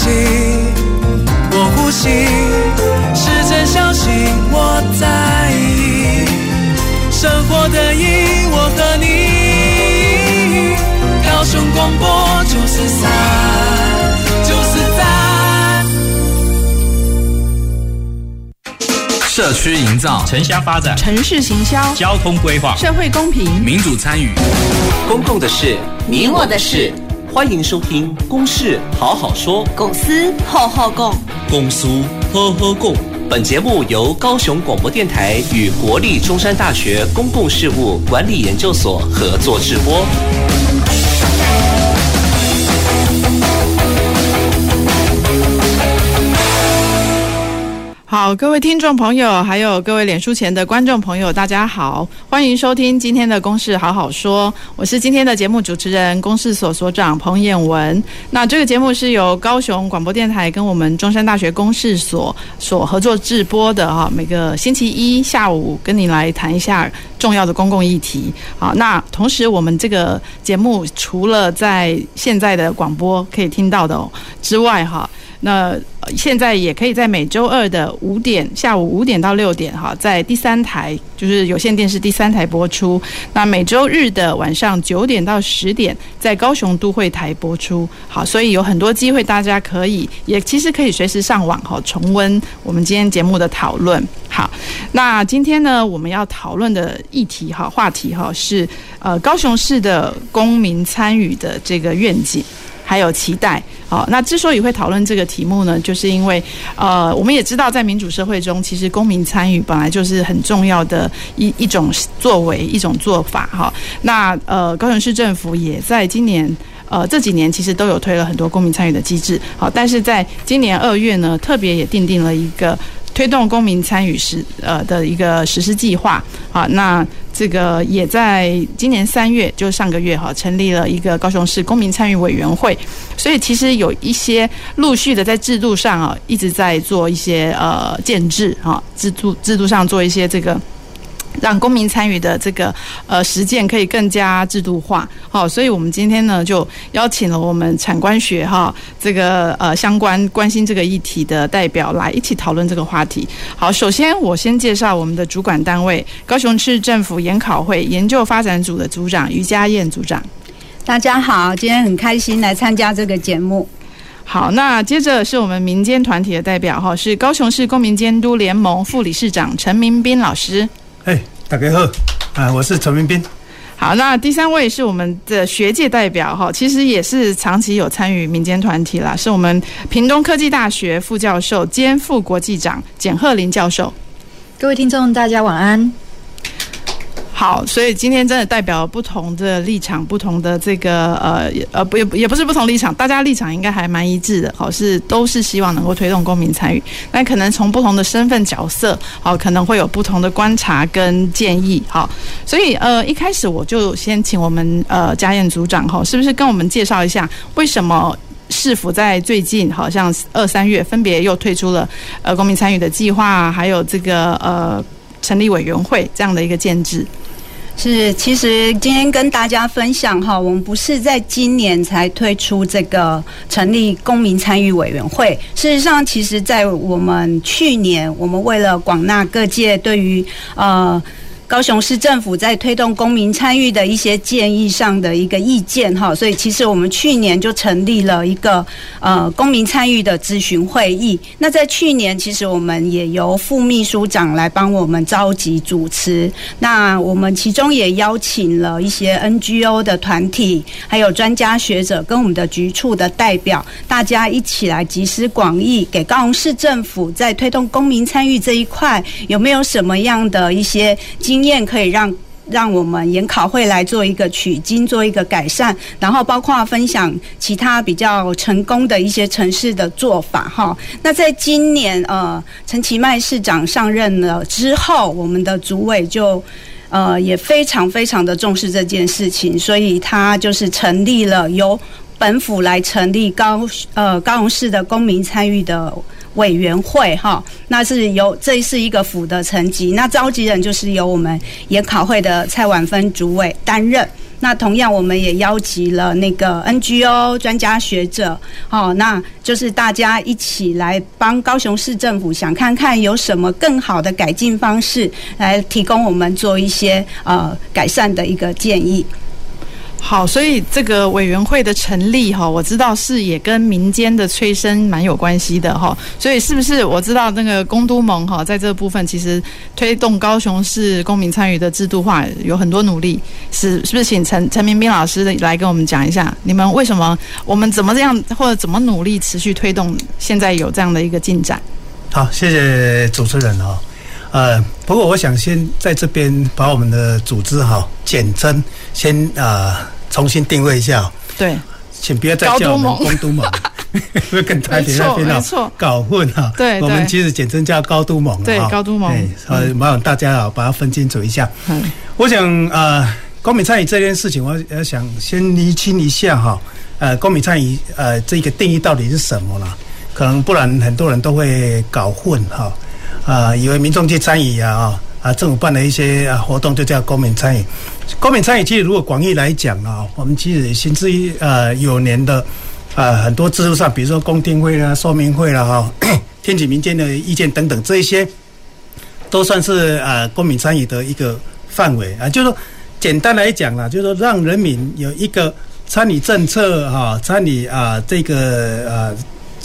息，我呼吸，是真相信我在意，生活的意义，我和你，高雄广播九四三，九四三，社区营造、城乡发展、城市行销、交通规划、社会公平、民主参与、公共的事、你我的事。欢迎收听《公事好好说》，公司好好讲，公司呵呵共。本节目由高雄广播电台与国立中山大学公共事务管理研究所合作直播。好，各位听众朋友，还有各位脸书前的观众朋友，大家好，欢迎收听今天的《公事好好说》，我是今天的节目主持人，公事所所长彭彦文。那这个节目是由高雄广播电台跟我们中山大学公事所所合作制播的哈，每个星期一下午跟你来谈一下重要的公共议题。好，那同时我们这个节目除了在现在的广播可以听到的之外，哈。那现在也可以在每周二的五点下午五点到六点哈，在第三台就是有线电视第三台播出。那每周日的晚上九点到十点在高雄都会台播出。好，所以有很多机会，大家可以也其实可以随时上网哈重温我们今天节目的讨论。好，那今天呢我们要讨论的议题哈话题哈是呃高雄市的公民参与的这个愿景。还有期待，好，那之所以会讨论这个题目呢，就是因为，呃，我们也知道，在民主社会中，其实公民参与本来就是很重要的一一种作为，一种做法，哈。那呃，高雄市政府也在今年，呃，这几年其实都有推了很多公民参与的机制，好，但是在今年二月呢，特别也订定了一个推动公民参与实呃的一个实施计划，好，那。这个也在今年三月，就上个月哈，成立了一个高雄市公民参与委员会，所以其实有一些陆续的在制度上啊，一直在做一些呃建制哈，制度制度上做一些这个。让公民参与的这个呃实践可以更加制度化，好，所以我们今天呢就邀请了我们产官学哈这个呃相关关心这个议题的代表来一起讨论这个话题。好，首先我先介绍我们的主管单位高雄市政府研考会研究发展组的组长于佳燕组长。大家好，今天很开心来参加这个节目。好，那接着是我们民间团体的代表哈，是高雄市公民监督联盟副理事长陈明斌老师。哎，大家好，啊，我是陈明斌。好，那第三位是我们的学界代表哈，其实也是长期有参与民间团体啦，是我们屏东科技大学副教授兼副国际长简鹤林教授。各位听众，大家晚安。好，所以今天真的代表不同的立场，不同的这个呃呃不也也不是不同立场，大家立场应该还蛮一致的。好，是都是希望能够推动公民参与，那可能从不同的身份角色，好，可能会有不同的观察跟建议。好，所以呃一开始我就先请我们呃家燕组长哈，是不是跟我们介绍一下为什么市府在最近好像二三月分别又推出了呃公民参与的计划，还有这个呃成立委员会这样的一个建制。是，其实今天跟大家分享哈，我们不是在今年才推出这个成立公民参与委员会。事实上，其实在我们去年，我们为了广纳各界对于呃。高雄市政府在推动公民参与的一些建议上的一个意见哈，所以其实我们去年就成立了一个呃公民参与的咨询会议。那在去年，其实我们也由副秘书长来帮我们召集主持。那我们其中也邀请了一些 NGO 的团体，还有专家学者跟我们的局处的代表，大家一起来集思广益，给高雄市政府在推动公民参与这一块有没有什么样的一些经经验可以让让我们研考会来做一个取经，做一个改善，然后包括分享其他比较成功的一些城市的做法哈。那在今年呃，陈其迈市长上任了之后，我们的主委就呃也非常非常的重视这件事情，所以他就是成立了由本府来成立高呃高雄市的公民参与的。委员会哈，那是由这是一个府的层级，那召集人就是由我们研考会的蔡婉芬主委担任。那同样，我们也邀集了那个 NGO 专家学者，哦，那就是大家一起来帮高雄市政府想看看有什么更好的改进方式，来提供我们做一些呃改善的一个建议。好，所以这个委员会的成立哈，我知道是也跟民间的催生蛮有关系的哈。所以是不是我知道那个公都盟哈，在这部分其实推动高雄市公民参与的制度化有很多努力，是是不是？请陈陈明彬老师来跟我们讲一下，你们为什么我们怎么这样或者怎么努力持续推动，现在有这样的一个进展？好，谢谢主持人哈。呃，不过我想先在这边把我们的组织哈简称先啊、呃、重新定位一下。对，请不要再叫我们公都盟，会跟台北那边啊搞混哈。对，我们其实简称叫高都盟。对，高都盟。呃，麻烦大家啊把它分清楚一下。嗯，我想呃，公民参与这件事情，我要想先厘清一下哈。呃，公民参与呃这个定义到底是什么了？可能不然很多人都会搞混哈。啊，以为民众去参与啊，啊，政府办的一些啊活动就叫公民参与。公民参与其实如果广义来讲啊，我们其实行之呃有年的啊很多制度上，比如说公听会啦、说明会啦哈，听取民间的意见等等，这一些都算是啊公民参与的一个范围啊。就是说简单来讲啦，就是说让人民有一个参与政策哈，参与啊这个呃。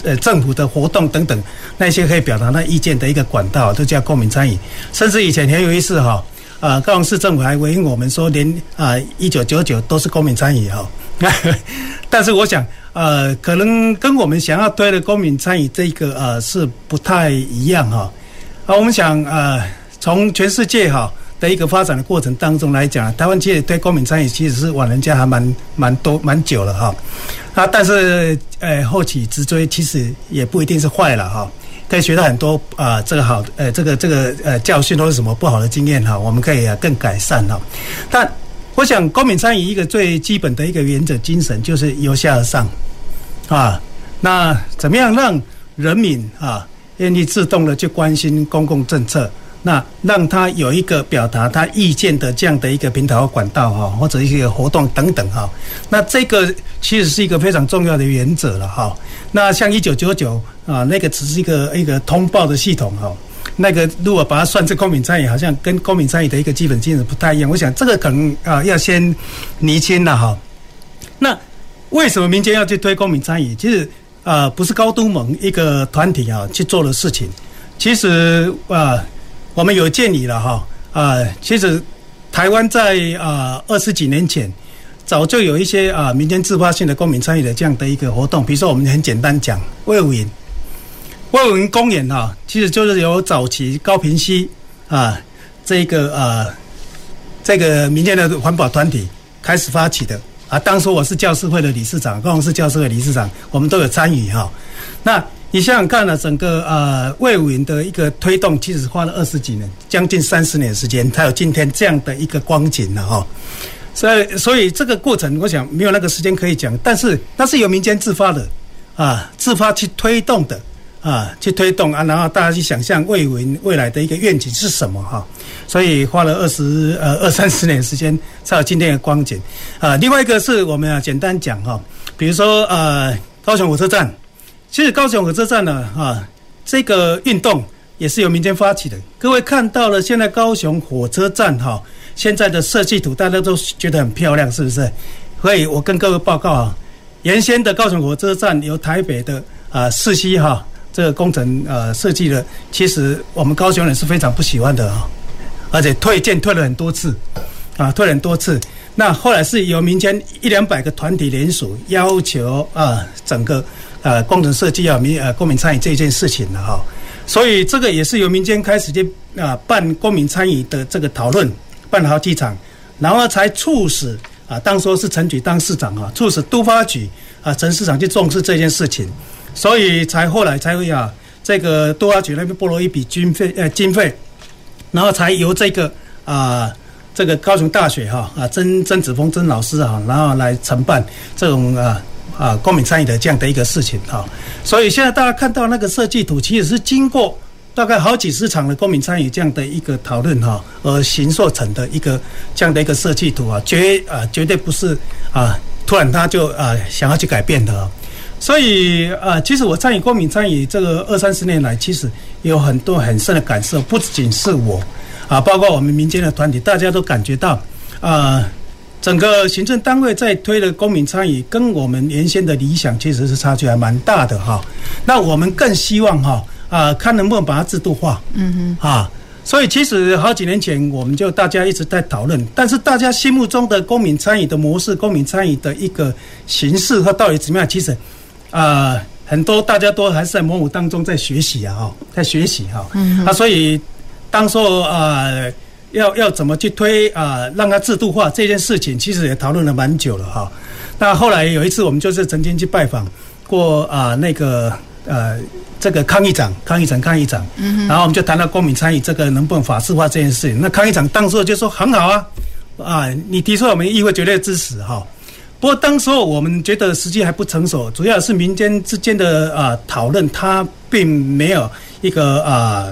呃，政府的活动等等，那些可以表达那意见的一个管道，都叫公民参与。甚至以前很有意思哈，啊，高雄市政府还回应我们说，连啊一九九九都是公民参与哈。但是我想，呃，可能跟我们想要推的公民参与这个呃是不太一样哈。啊，我们想呃，从全世界哈的一个发展的过程当中来讲，台湾其实对公民参与其实是晚人家还蛮蛮多蛮久了哈。啊，但是，呃，后起之追其实也不一定是坏了哈，可以学到很多啊，这个好，呃，这个这个呃教训或是什么不好的经验哈，我们可以啊更改善哈。但我想，公民参与一个最基本的一个原则精神就是由下而上啊。那怎么样让人民啊愿意自动的去关心公共政策？那让他有一个表达他意见的这样的一个平台和管道哈，或者一些活动等等哈。那这个其实是一个非常重要的原则了哈。那像一九九九啊，那个只是一个一个通报的系统哈。那个如果把它算成公民参与，好像跟公民参与的一个基本精神不太一样。我想这个可能啊要先厘清了哈。那为什么民间要去推公民参与？其实啊不是高都盟一个团体啊去做的事情，其实啊。我们有建议了哈啊，其实台湾在啊二十几年前，早就有一些啊民间自发性的公民参与的这样的一个活动，比如说我们很简单讲卫武营，卫武营公园哈，其实就是由早期高屏溪啊这个啊这个民间的环保团体开始发起的啊，当时我是教师会的理事长，高雄市教师会理事长，我们都有参与哈，那。你想想看呢整个呃魏武营的一个推动，其实花了二十几年，将近三十年时间，才有今天这样的一个光景了哈。所以，所以这个过程，我想没有那个时间可以讲，但是那是由民间自发的啊，自发去推动的啊，去推动啊，然后大家去想象魏武营未来的一个愿景是什么哈。所以花了二十呃二三十年时间，才有今天的光景啊。另外一个是我们要简单讲哈，比如说呃高雄火车站。其实高雄火车站呢，啊，这个运动也是由民间发起的。各位看到了，现在高雄火车站哈，现在的设计图大家都觉得很漂亮，是不是？所以我跟各位报告啊，原先的高雄火车站由台北的啊世熙哈这个工程呃设计的，其实我们高雄人是非常不喜欢的啊，而且退件退了很多次，啊，退了很多次。那后来是由民间一两百个团体联署，要求啊整个。呃，工程设计要民呃公民参与这件事情了哈，所以这个也是由民间开始就啊办公民参与的这个讨论，办好几场，然后才促使啊，当时是陈菊当市长啊，促使都发局啊陈市长去重视这件事情，所以才后来才会啊这个都发局那边拨了一笔经费呃经费，然后才由这个啊这个高雄大学哈啊曾曾子峰曾老师啊，然后来承办这种啊。啊，公民参与的这样的一个事情哈，所以现在大家看到那个设计图，其实是经过大概好几十场的公民参与这样的一个讨论哈，而形塑成的一个这样的一个设计图啊，绝啊绝对不是啊突然他就啊想要去改变的。所以啊，其实我参与公民参与这个二三十年来，其实有很多很深的感受，不仅是我啊，包括我们民间的团体，大家都感觉到啊。整个行政单位在推的公民参与，跟我们原先的理想其实是差距还蛮大的哈。那我们更希望哈啊，看能不能把它制度化。嗯哼。啊，所以其实好几年前我们就大家一直在讨论，但是大家心目中的公民参与的模式、公民参与的一个形式和到底怎么样，其实啊，很多大家都还是在模糊当中在学习啊，在学习哈。嗯。啊，所以当说啊。要要怎么去推啊？让它制度化这件事情，其实也讨论了蛮久了哈。那后来有一次，我们就是曾经去拜访过啊，那个呃，这个康议长，康议长，康议长。嗯。然后我们就谈到公民参与这个能不能法制化这件事情。那康议长当时就说很好啊，啊，你提出来，我们议会绝对支持哈。不过当时候我们觉得时机还不成熟，主要是民间之间的啊讨论，它并没有一个啊。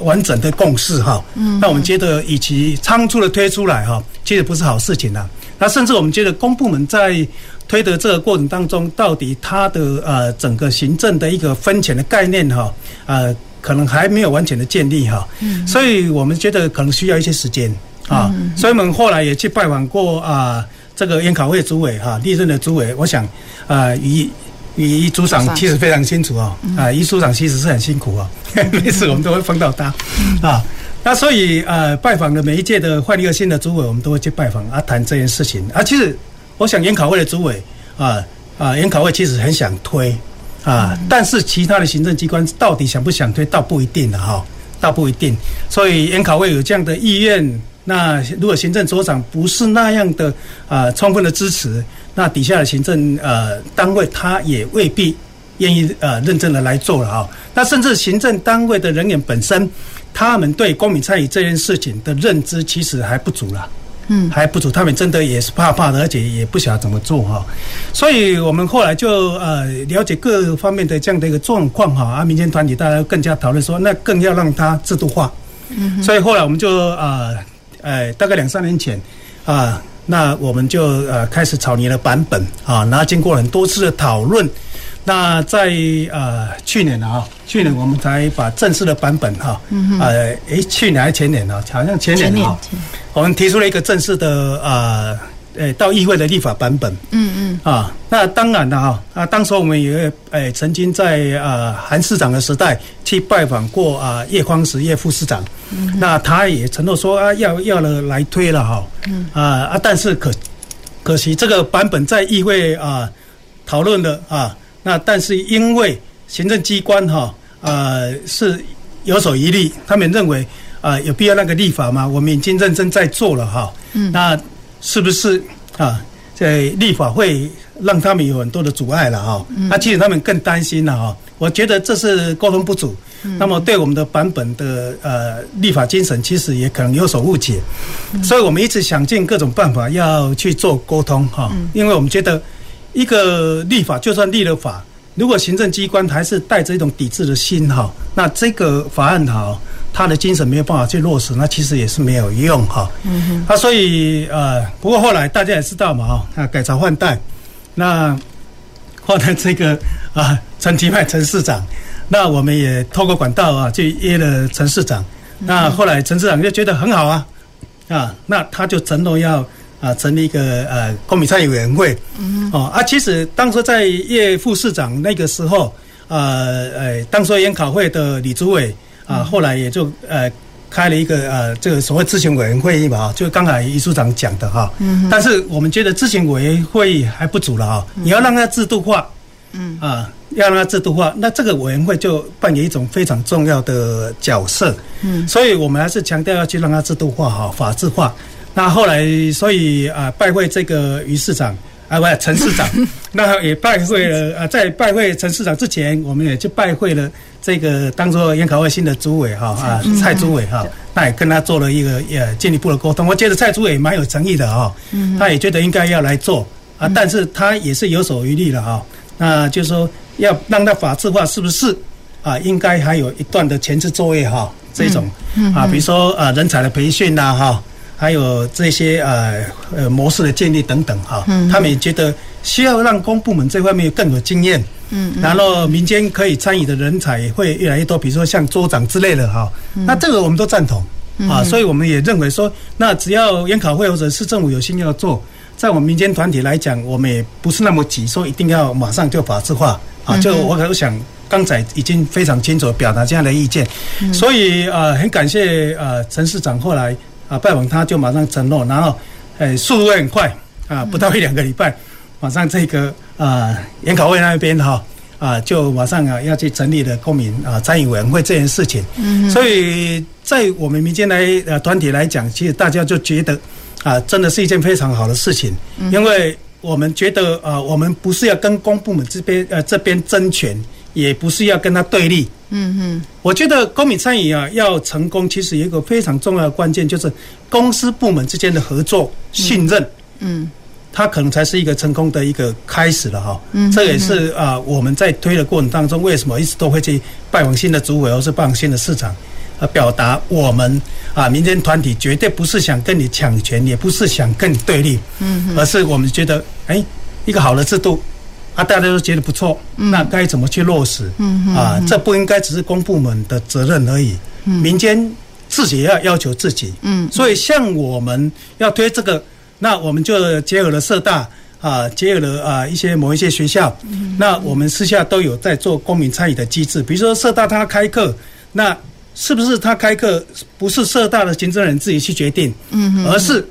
完整的共识哈，嗯，那我们觉得以及仓促的推出来哈，其实不是好事情呐。那甚至我们觉得公部门在推的这个过程当中，到底它的呃整个行政的一个分权的概念哈，呃，可能还没有完全的建立哈，嗯，所以我们觉得可能需要一些时间啊。所以我们后来也去拜访过啊，这个研考会主委哈，历任的主委，我想啊，以。余组长其实非常清楚哦，啊，余组长其实是很辛苦哦，每次我们都会碰到他啊。那所以呃，拜访的每一届的换一个新的主委，我们都会去拜访啊，谈这件事情啊。其实我想研考会的主委啊啊，研考会其实很想推啊，但是其他的行政机关到底想不想推，倒不一定的哈，倒不一定。所以研考会有这样的意愿，那如果行政首长不是那样的啊，充分的支持。那底下的行政呃单位，他也未必愿意呃认真的来做了啊。那甚至行政单位的人员本身，他们对公民参与这件事情的认知其实还不足了，嗯，还不足。他们真的也是怕怕的，而且也不晓得怎么做哈。所以我们后来就呃了解各方面的这样的一个状况哈，啊，民间团体大家更加讨论说，那更要让它制度化。嗯，所以后来我们就呃，呃，大概两三年前啊。那我们就呃开始草拟了版本啊，然后经过很多次的讨论，那在呃去年啊，去年我们才把正式的版本哈，呃，诶，去年还是前年啊，好像前年啊，我们提出了一个正式的呃。诶，到议会的立法版本，嗯嗯，啊，那当然了哈，啊，当时我们也诶曾经在啊韩市长的时代去拜访过啊叶匡时叶副市长，嗯，那他也承诺说啊要要了来推了哈，嗯。啊啊，但是可可惜这个版本在议会啊讨论了啊，那但是因为行政机关哈啊是有所疑虑，他们认为啊有必要那个立法吗？我们已经认真在做了哈，嗯，那。是不是啊？在立法会让他们有很多的阻碍了哈。那其实他们更担心了哈。我觉得这是沟通不足。那么对我们的版本的呃立法精神，其实也可能有所误解。所以我们一直想尽各种办法要去做沟通哈。因为我们觉得一个立法就算立了法，如果行政机关还是带着一种抵制的心哈，那这个法案哈。他的精神没有办法去落实，那其实也是没有用哈。嗯哼。啊，所以呃，不过后来大家也知道嘛，哈，啊，改朝换代，那后来这个啊，陈其迈陈市长，那我们也透过管道啊，去约了陈市长。那后来陈市长就觉得很好啊，啊，那他就承诺要啊成立一个呃公民参与委员会。嗯。哦啊，其实当时在叶副市长那个时候，呃呃，当时研讨会的李主委。啊，后来也就呃开了一个呃这个所谓咨询委员会议嘛，就刚才余处长讲的哈。嗯。但是我们觉得咨询委员会议还不足了哈，你要让它制度化。嗯。啊，要让它制度化，那这个委员会就扮演一种非常重要的角色。嗯。所以我们还是强调要去让它制度化哈，法制化。那后来，所以啊，拜会这个于市长。啊，不，陈市长，那也拜会了啊。在拜会陈市长之前，我们也去拜会了这个当做研考会新的主委哈啊，蔡主委哈。那也跟他做了一个呃进一步的沟通。我觉得蔡主委蛮有诚意的哈，他也觉得应该要来做啊，但是他也是有所余力的哈。那就是说要让他法制化，是不是啊，应该还有一段的前置作业哈，这种啊，比如说啊人才的培训呐哈，还有这些呃呃模式的建立等等哈，他们也觉得需要让公部门这方面更有经验，嗯，然后民间可以参与的人才也会越来越多，比如说像州长之类的哈，那这个我们都赞同啊，所以我们也认为说，那只要研考会或者市政府有心要做，在我们民间团体来讲，我们也不是那么急，说一定要马上就法制化啊，就我可想。刚才已经非常清楚表达这样的意见，所以呃很感谢呃陈市长后来啊拜访他就马上承诺，然后呃速度会很快啊不到一两个礼拜，马上这个啊研考会那边哈啊就马上啊要去成立的公民啊参与委员会这件事情，嗯所以在我们民间来呃团体来讲，其实大家就觉得啊真的是一件非常好的事情，因为我们觉得啊我们不是要跟公部门这边呃这边争权。也不是要跟他对立，嗯哼，我觉得公民参与啊要成功，其实有一个非常重要的关键，就是公司部门之间的合作、信任，嗯，它可能才是一个成功的一个开始了哈。嗯，这也是啊我们在推的过程当中，为什么一直都会去拜访新的主委或是拜访新的市长，啊，表达我们啊民间团体绝对不是想跟你抢权，也不是想跟你对立，嗯，而是我们觉得，哎，一个好的制度。啊，大家都觉得不错，那该怎么去落实？嗯啊，这不应该只是公部门的责任而已，嗯民间自己也要要求自己。嗯，所以像我们要推这个，那我们就结合了社大啊，结合了啊一些某一些学校，那我们私下都有在做公民参与的机制。比如说社大他开课，那是不是他开课不是社大的行政人自己去决定？嗯，而是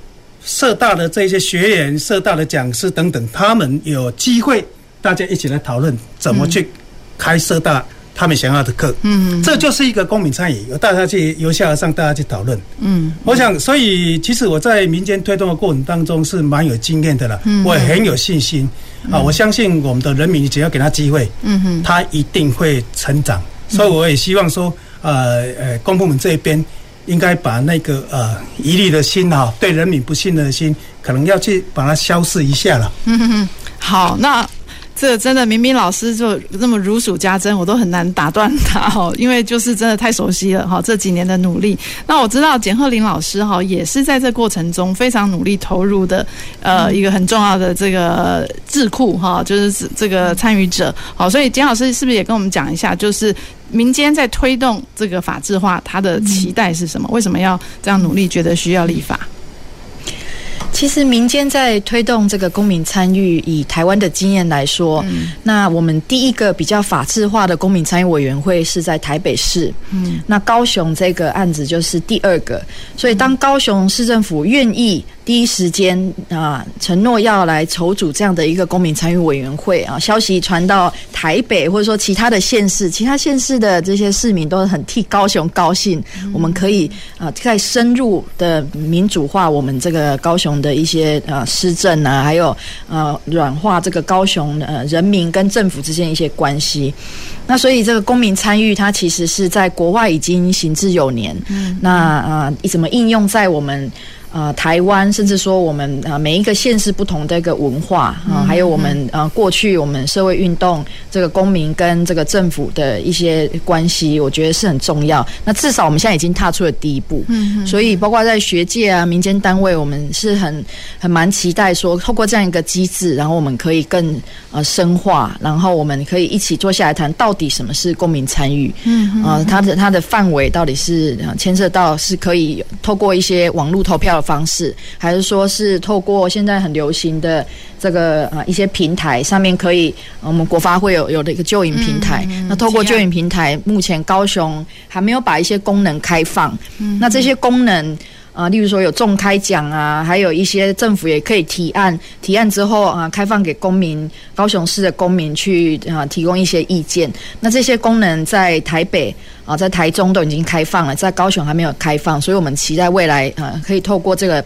社大的这些学员、社大的讲师等等，他们有机会。大家一起来讨论怎么去开社大他们想要的课，嗯，这就是一个公民参与，由大家去由下而上，大家去讨论，嗯，我想，所以其实我在民间推动的过程当中是蛮有经验的了，嗯，我也很有信心。啊，我相信我们的人民只要给他机会，嗯哼，他一定会成长，所以我也希望说，呃呃，公部门这一边应该把那个呃疑虑的心啊，对人民不信任的心，可能要去把它消释一下了，嗯哼，好，那。这真的，明明老师就那么如数家珍，我都很难打断他哈，因为就是真的太熟悉了哈。这几年的努力，那我知道简鹤林老师哈也是在这过程中非常努力投入的，呃，一个很重要的这个智库哈，就是这个参与者。好，所以简老师是不是也跟我们讲一下，就是民间在推动这个法制化，他的期待是什么？为什么要这样努力？觉得需要立法？其实民间在推动这个公民参与，以台湾的经验来说，嗯，那我们第一个比较法制化的公民参与委员会是在台北市，嗯，那高雄这个案子就是第二个，所以当高雄市政府愿意。第一时间啊，承诺要来筹组这样的一个公民参与委员会啊，消息传到台北或者说其他的县市，其他县市的这些市民都很替高雄高兴。我们可以啊，再深入的民主化我们这个高雄的一些呃施政啊，还有呃软化这个高雄呃人民跟政府之间一些关系。那所以这个公民参与，它其实是在国外已经行之有年。嗯，那啊，怎么应用在我们？啊、呃，台湾甚至说我们啊、呃，每一个县市不同的一个文化啊、呃，还有我们啊、呃，过去我们社会运动这个公民跟这个政府的一些关系，我觉得是很重要。那至少我们现在已经踏出了第一步。嗯，所以包括在学界啊、民间单位，我们是很很蛮期待说，透过这样一个机制，然后我们可以更呃深化，然后我们可以一起坐下来谈，到底什么是公民参与？嗯啊，它的它的范围到底是牵涉到是可以透过一些网络投票。方式，还是说是透过现在很流行的这个啊一些平台上面可以，我们国发会有有的一个救援平台。那透过救援平台，目前高雄还没有把一些功能开放。那这些功能啊，例如说有重开奖啊，还有一些政府也可以提案，提案之后啊，开放给公民，高雄市的公民去啊提供一些意见。那这些功能在台北。啊，在台中都已经开放了，在高雄还没有开放，所以我们期待未来啊，可以透过这个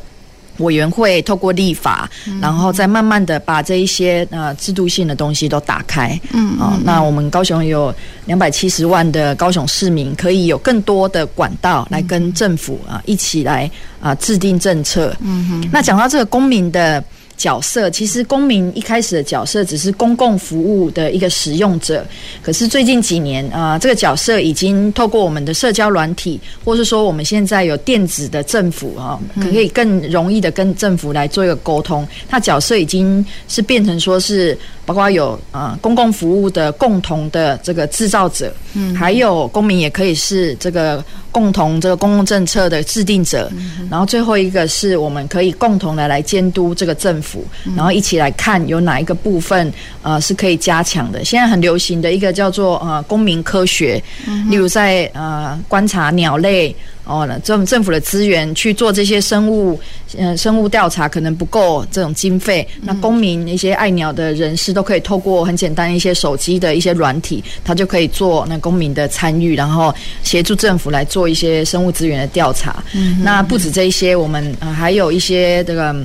委员会，透过立法，然后再慢慢的把这一些呃制度性的东西都打开。嗯，啊，那我们高雄有两百七十万的高雄市民，可以有更多的管道来跟政府啊一起来啊制定政策。嗯哼，那讲到这个公民的。角色，其实公民一开始的角色只是公共服务的一个使用者，可是最近几年啊、呃，这个角色已经透过我们的社交软体，或是说我们现在有电子的政府啊，可以更容易的跟政府来做一个沟通。那角色已经是变成说是包括有啊、呃、公共服务的共同的这个制造者，嗯，还有公民也可以是这个共同这个公共政策的制定者，然后最后一个是我们可以共同的来监督这个政府。然后一起来看有哪一个部分呃是可以加强的。现在很流行的一个叫做呃公民科学，例如在呃观察鸟类哦，政政府的资源去做这些生物呃生物调查可能不够这种经费，那公民一些爱鸟的人士都可以透过很简单一些手机的一些软体，他就可以做那公民的参与，然后协助政府来做一些生物资源的调查。嗯那不止这一些，我们呃还有一些这个。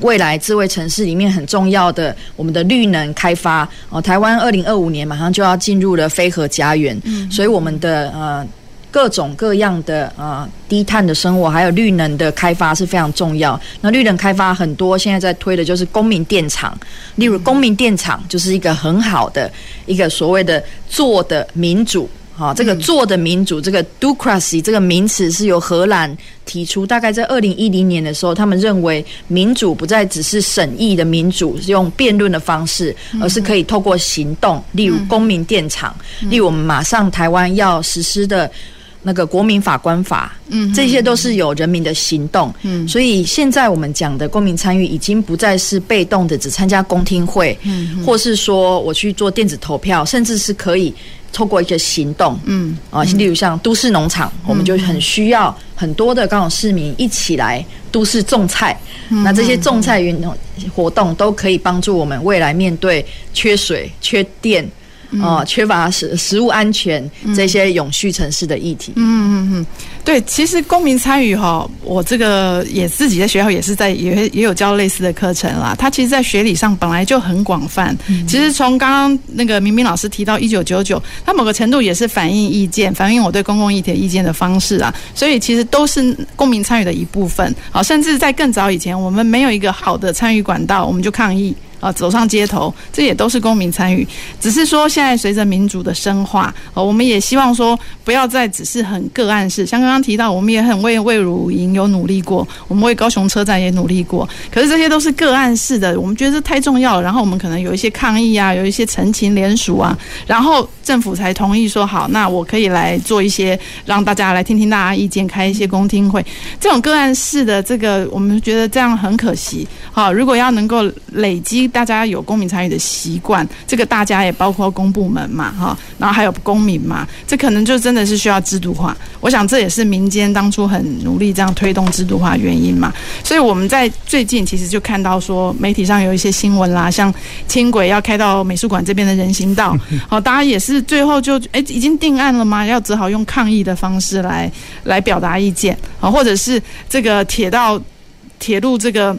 未来智慧城市里面很重要的，我们的绿能开发哦，台湾二零二五年马上就要进入了非核家园，嗯，所以我们的呃各种各样的呃低碳的生活，还有绿能的开发是非常重要。那绿能开发很多现在在推的就是公民电厂，例如公民电厂就是一个很好的一个所谓的做的民主。好，这个做的民主，这个 “docracy” 这个名词是由荷兰提出。大概在二零一零年的时候，他们认为民主不再只是审议的民主，是用辩论的方式，而是可以透过行动，例如公民电厂，例如我们马上台湾要实施的那个国民法官法，嗯，这些都是有人民的行动。嗯，所以现在我们讲的公民参与，已经不再是被动的，只参加公听会，嗯，或是说我去做电子投票，甚至是可以。透过一个行动，嗯啊，例如像都市农场，嗯，我们就很需要很多的高雄市民一起来都市种菜，嗯，那这些种菜运动活动都可以帮助我们未来面对缺水、缺电。哦，缺乏食食物安全这些永续城市的议题。嗯嗯嗯，对，其实公民参与哈，我这个也自己在学校也是在也也有教类似的课程啦。它其实，在学理上本来就很广泛。其实从刚刚那个明明老师提到一九九九，它某个程度也是反映意见，反映我对公共议题的意见的方式啊。所以其实都是公民参与的一部分。好，甚至在更早以前，我们没有一个好的参与管道，我们就抗议。啊，走上街头，这也都是公民参与。只是说，现在随着民主的深化，呃，我们也希望说，不要再只是很个案式。像刚刚提到，我们也很为魏汝营有努力过，我们为高雄车站也努力过。可是这些都是个案式的，我们觉得这太重要了。然后我们可能有一些抗议啊，有一些陈情联署啊，然后政府才同意说好，那我可以来做一些，让大家来听听大家意见，开一些公听会。这种个案式的这个，我们觉得这样很可惜。好，如果要能够累积。大家有公民参与的习惯，这个大家也包括公部门嘛，哈，然后还有公民嘛，这可能就真的是需要制度化。我想这也是民间当初很努力这样推动制度化原因嘛。所以我们在最近其实就看到说，媒体上有一些新闻啦，像轻轨要开到美术馆这边的人行道，好，大家也是最后就哎已经定案了吗？要只好用抗议的方式来来表达意见啊，或者是这个铁道铁路这个。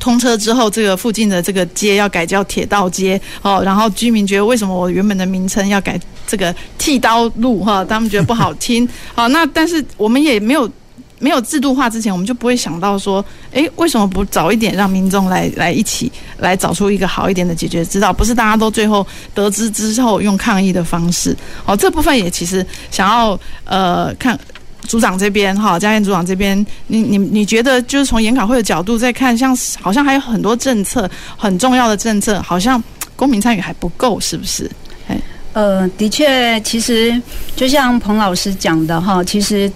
通车之后，这个附近的这个街要改叫铁道街哦，然后居民觉得为什么我原本的名称要改这个剃刀路哈？他们觉得不好听。好，那但是我们也没有没有制度化之前，我们就不会想到说，诶，为什么不早一点让民众来来一起来找出一个好一点的解决之道？不是大家都最后得知之后用抗议的方式。哦，这部分也其实想要呃看。组长这边哈，嘉燕组长这边，你你你觉得就是从研考会的角度在看，像好像还有很多政策很重要的政策，好像公民参与还不够，是不是？呃，的确，其实就像彭老师讲的哈，其实。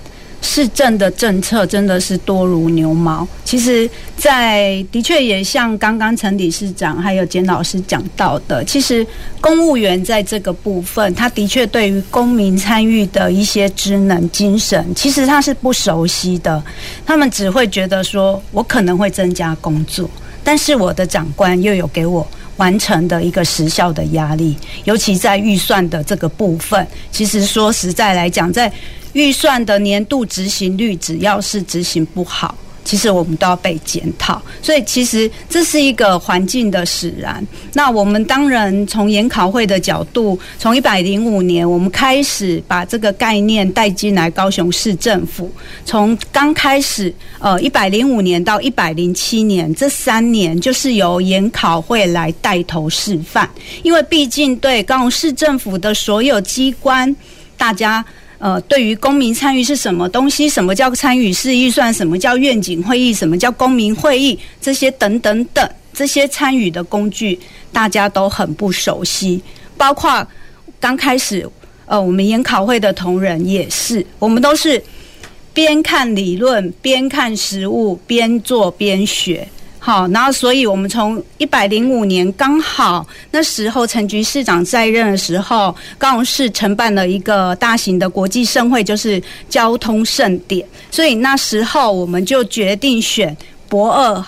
市政的政策真的是多如牛毛。其实，在的确也像刚刚陈理事长还有简老师讲到的，其实公务员在这个部分，他的确对于公民参与的一些职能精神，其实他是不熟悉的。他们只会觉得说，我可能会增加工作，但是我的长官又有给我完成的一个时效的压力，尤其在预算的这个部分，其实说实在来讲，在预算的年度执行率，只要是执行不好，其实我们都要被检讨，所以其实这是一个环境的使然。那我们当然从研考会的角度，从一百零五年我们开始把这个概念带进来高雄市政府。从刚开始，呃，一百零五年到一百零七年这三年，就是由研考会来带头示范，因为毕竟对高雄市政府的所有机关，大家。呃，对于公民参与是什么东西？什么叫参与式预算？什么叫愿景会议？什么叫公民会议？这些等等等，这些参与的工具，大家都很不熟悉。包括刚开始，呃，我们研考会的同仁也是，我们都是边看理论，边看实物，边做边学。好，然后所以我们从一百零五年刚好那时候陈局市长在任的时候，高雄市承办了一个大型的国际盛会，就是交通盛典，所以那时候我们就决定选博二。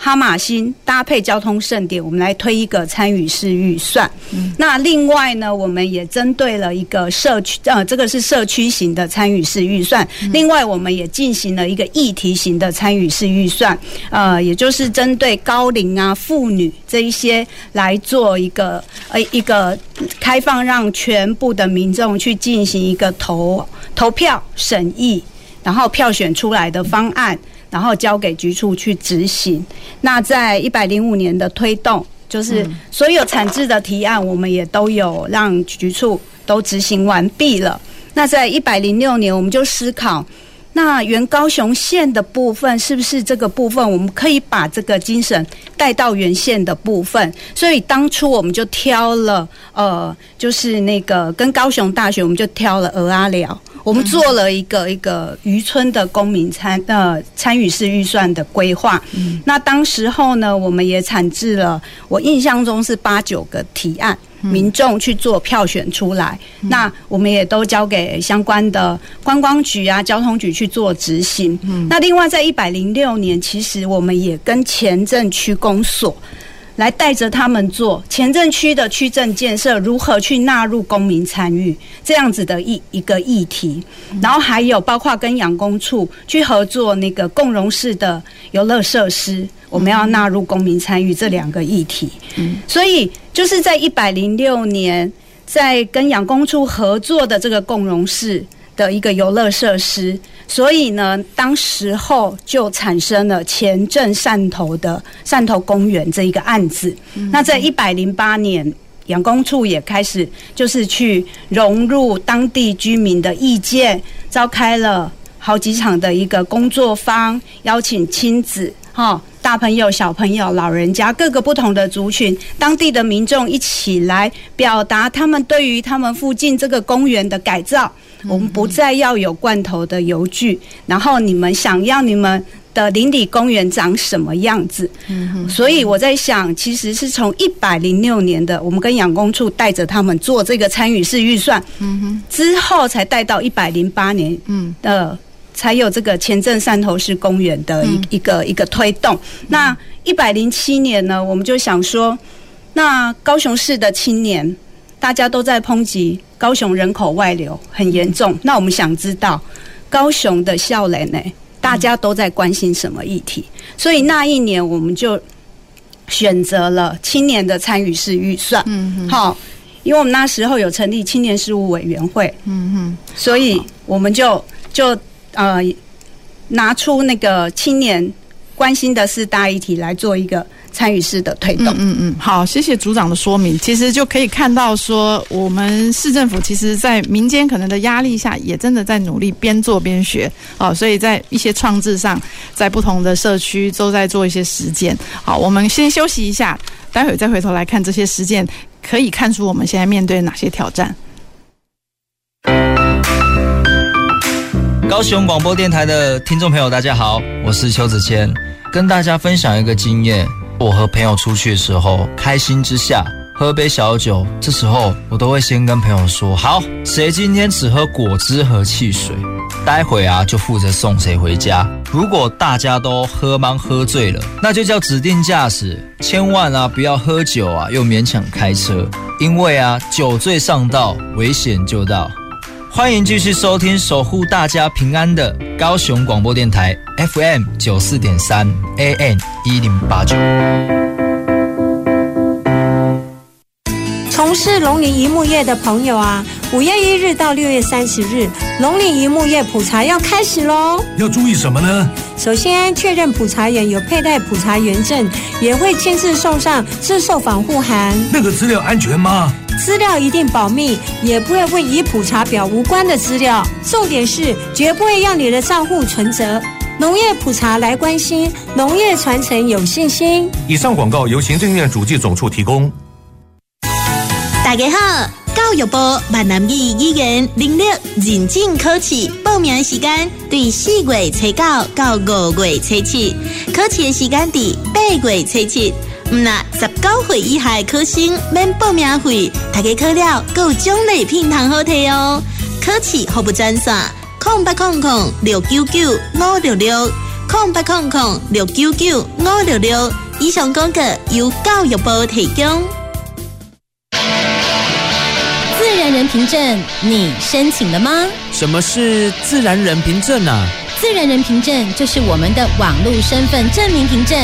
哈马星搭配交通盛典，我们来推一个参与式预算。嗯、那另外呢，我们也针对了一个社区，呃，这个是社区型的参与式预算。嗯、另外，我们也进行了一个议题型的参与式预算，呃，也就是针对高龄啊、妇女这一些来做一个呃一个开放，让全部的民众去进行一个投投票审议，然后票选出来的方案。然后交给局处去执行。那在一百零五年的推动，就是所有产制的提案，我们也都有让局处都执行完毕了。那在一百零六年，我们就思考，那原高雄县的部分是不是这个部分，我们可以把这个精神带到原县的部分？所以当初我们就挑了，呃，就是那个跟高雄大学，我们就挑了鹅阿寮。我们做了一个一个渔村的公民参呃参与式预算的规划，嗯，那当时候呢，我们也产制了，我印象中是八九个提案，民众去做票选出来，嗯，那我们也都交给相关的观光局啊、交通局去做执行。嗯，那另外在一百零六年，其实我们也跟前镇区公所。来带着他们做前镇区的区政建设，如何去纳入公民参与这样子的一一个议题，然后还有包括跟养工处去合作那个共融式的游乐设施，我们要纳入公民参与这两个议题。所以就是在一百零六年，在跟养工处合作的这个共融式的一个游乐设施。所以呢，当时候就产生了前镇汕头的汕头公园这一个案子。嗯、那在一百零八年，养工处也开始就是去融入当地居民的意见，召开了好几场的一个工作坊，邀请亲子、哈大朋友、小朋友、老人家各个不同的族群，当地的民众一起来表达他们对于他们附近这个公园的改造。我们不再要有罐头的油具，然后你们想要你们的邻里公园长什么样子？所以我在想，其实是从一百零六年的我们跟养工处带着他们做这个参与式预算，之后才带到一百零八年，的才有这个前镇汕头市公园的一一个一个推动。那一百零七年呢，我们就想说，那高雄市的青年大家都在抨击。高雄人口外流很严重，那我们想知道高雄的少年呢，大家都在关心什么议题？所以那一年我们就选择了青年的参与式预算。嗯，好，因为我们那时候有成立青年事务委员会。嗯哼，所以我们就就呃拿出那个青年关心的四大议题来做一个。参与式的推动，嗯嗯，好，谢谢组长的说明。其实就可以看到说，我们市政府其实，在民间可能的压力下，也真的在努力边做边学哦。所以在一些创制上，在不同的社区都在做一些实践。好，我们先休息一下，待会再回头来看这些实践，可以看出我们现在面对哪些挑战。高雄广播电台的听众朋友，大家好，我是邱子谦，跟大家分享一个经验。我和朋友出去的时候，开心之下喝杯小酒，这时候我都会先跟朋友说：“好，谁今天只喝果汁和汽水，待会啊就负责送谁回家。如果大家都喝茫喝醉了，那就叫指定驾驶，千万啊不要喝酒啊又勉强开车，因为啊酒醉上道，危险就到。”欢迎继续收听守护大家平安的高雄广播电台 FM 九四点三 AM 一零八九。从事农林一木业的朋友啊，五月一日到六月三十日，农林一木业普查要开始喽。要注意什么呢？首先确认普查员有佩戴普查员证，也会亲自送上自售防护函。那个资料安全吗？资料一定保密，也不会问与普查表无关的资料。重点是绝不会要你的账户存折。农业普查来关心，农业传承有信心。以上广告由行政院主计总处提供。大家好，教育部闽南语语言能力认证考试报名时间对四月初九到五月初七，考试的时间在八月初七。唔那十九岁以下考生免报名费，大家考了够奖励品通好摕哦。考试服务专线：空八空空六九九五六六空八空空六九九五六六。以上广告由教育部提供。自然人凭证，你申请了吗？什么是自然人凭证啊？自然人凭证就是我们的网络身份证明凭证。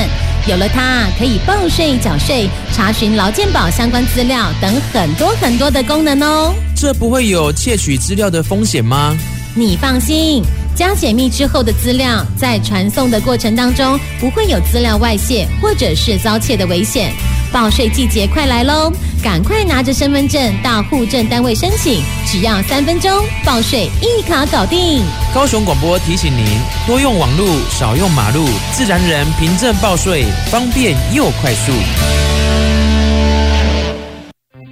有了它，可以报税、缴税、查询劳健保相关资料等很多很多的功能哦。这不会有窃取资料的风险吗？你放心，加解密之后的资料，在传送的过程当中，不会有资料外泄或者是遭窃的危险。报税季节快来喽，赶快拿着身份证到户政单位申请，只要三分钟，报税一卡搞定。高雄广播提醒您：多用网路，少用马路，自然人凭证报税方便又快速。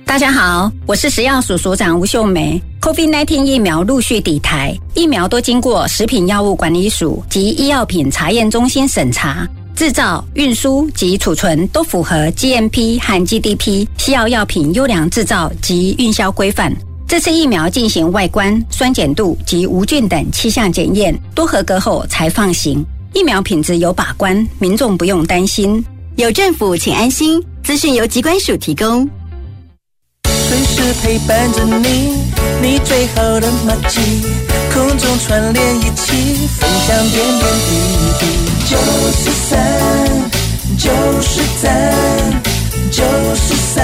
大家好，我是食药署署长吴秀梅。COVID-19 疫苗陆续抵台，疫苗都经过食品药物管理署及医药品查验中心审查。制造、运输及储存都符合 GMP 和 GDP 西药药品优良制造及运销规范。这次疫苗进行外观、酸碱度及无菌等七项检验，都合格后才放行。疫苗品质有把关，民众不用担心。有政府，请安心。资讯由疾管署提供。随时陪伴着你，你最好的默契，空中串联一起，分享点点滴滴。九十三，九十三，九十三，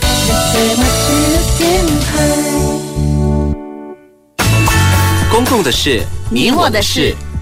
你最默契的电台。公共的事，你我的事。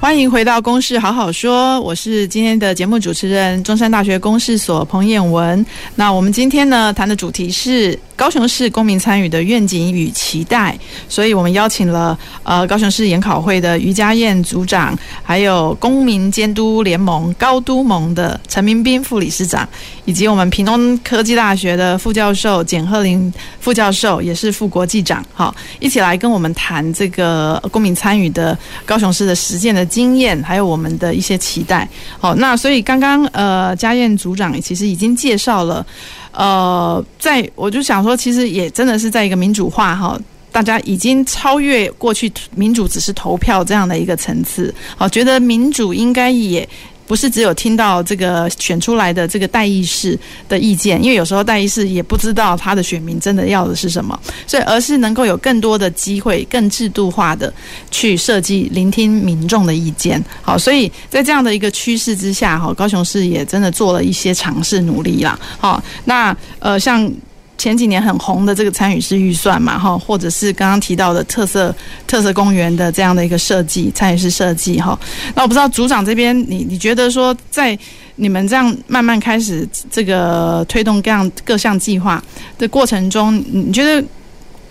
欢迎回到《公事好好说》，我是今天的节目主持人，中山大学公事所彭燕文。那我们今天呢，谈的主题是。高雄市公民参与的愿景与期待，所以我们邀请了呃高雄市研考会的于家燕组长，还有公民监督联盟高都盟的陈明彬副理事长，以及我们屏东科技大学的副教授简鹤林副教授，也是副国际长，好，一起来跟我们谈这个公民参与的高雄市的实践的经验，还有我们的一些期待。好，那所以刚刚呃家燕组长其实已经介绍了。呃，在我就想说，其实也真的是在一个民主化哈，大家已经超越过去民主只是投票这样的一个层次，好，觉得民主应该也。不是只有听到这个选出来的这个代议士的意见，因为有时候代议士也不知道他的选民真的要的是什么，所以而是能够有更多的机会，更制度化的去设计聆听民众的意见。好，所以在这样的一个趋势之下，哈，高雄市也真的做了一些尝试努力啦。好，那呃像。前几年很红的这个参与式预算嘛，哈，或者是刚刚提到的特色特色公园的这样的一个设计，参与式设计，哈。那我不知道组长这边，你你觉得说，在你们这样慢慢开始这个推动各样各项计划的过程中，你觉得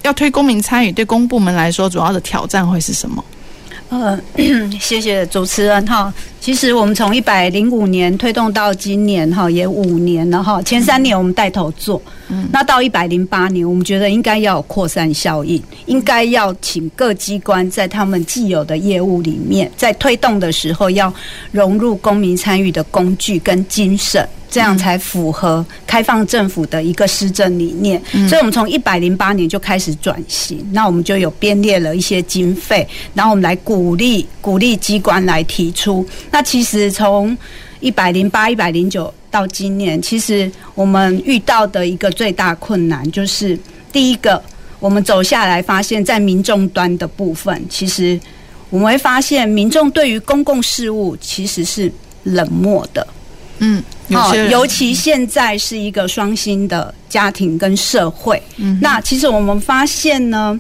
要推公民参与，对公部门来说，主要的挑战会是什么？呃，谢谢主持人哈。其实我们从一百零五年推动到今年哈，也五年了哈。前三年我们带头做，嗯，那到一百零八年，我们觉得应该要有扩散效应，应该要请各机关在他们既有的业务里面，在推动的时候要融入公民参与的工具跟精神。这样才符合开放政府的一个施政理念。所以，我们从一百零八年就开始转型，那我们就有编列了一些经费，然后我们来鼓励鼓励机关来提出。那其实从一百零八、一百零九到今年，其实我们遇到的一个最大困难就是，第一个，我们走下来发现，在民众端的部分，其实我们会发现，民众对于公共事务其实是冷漠的。嗯，好，尤其现在是一个双薪的家庭跟社会。嗯，那其实我们发现呢，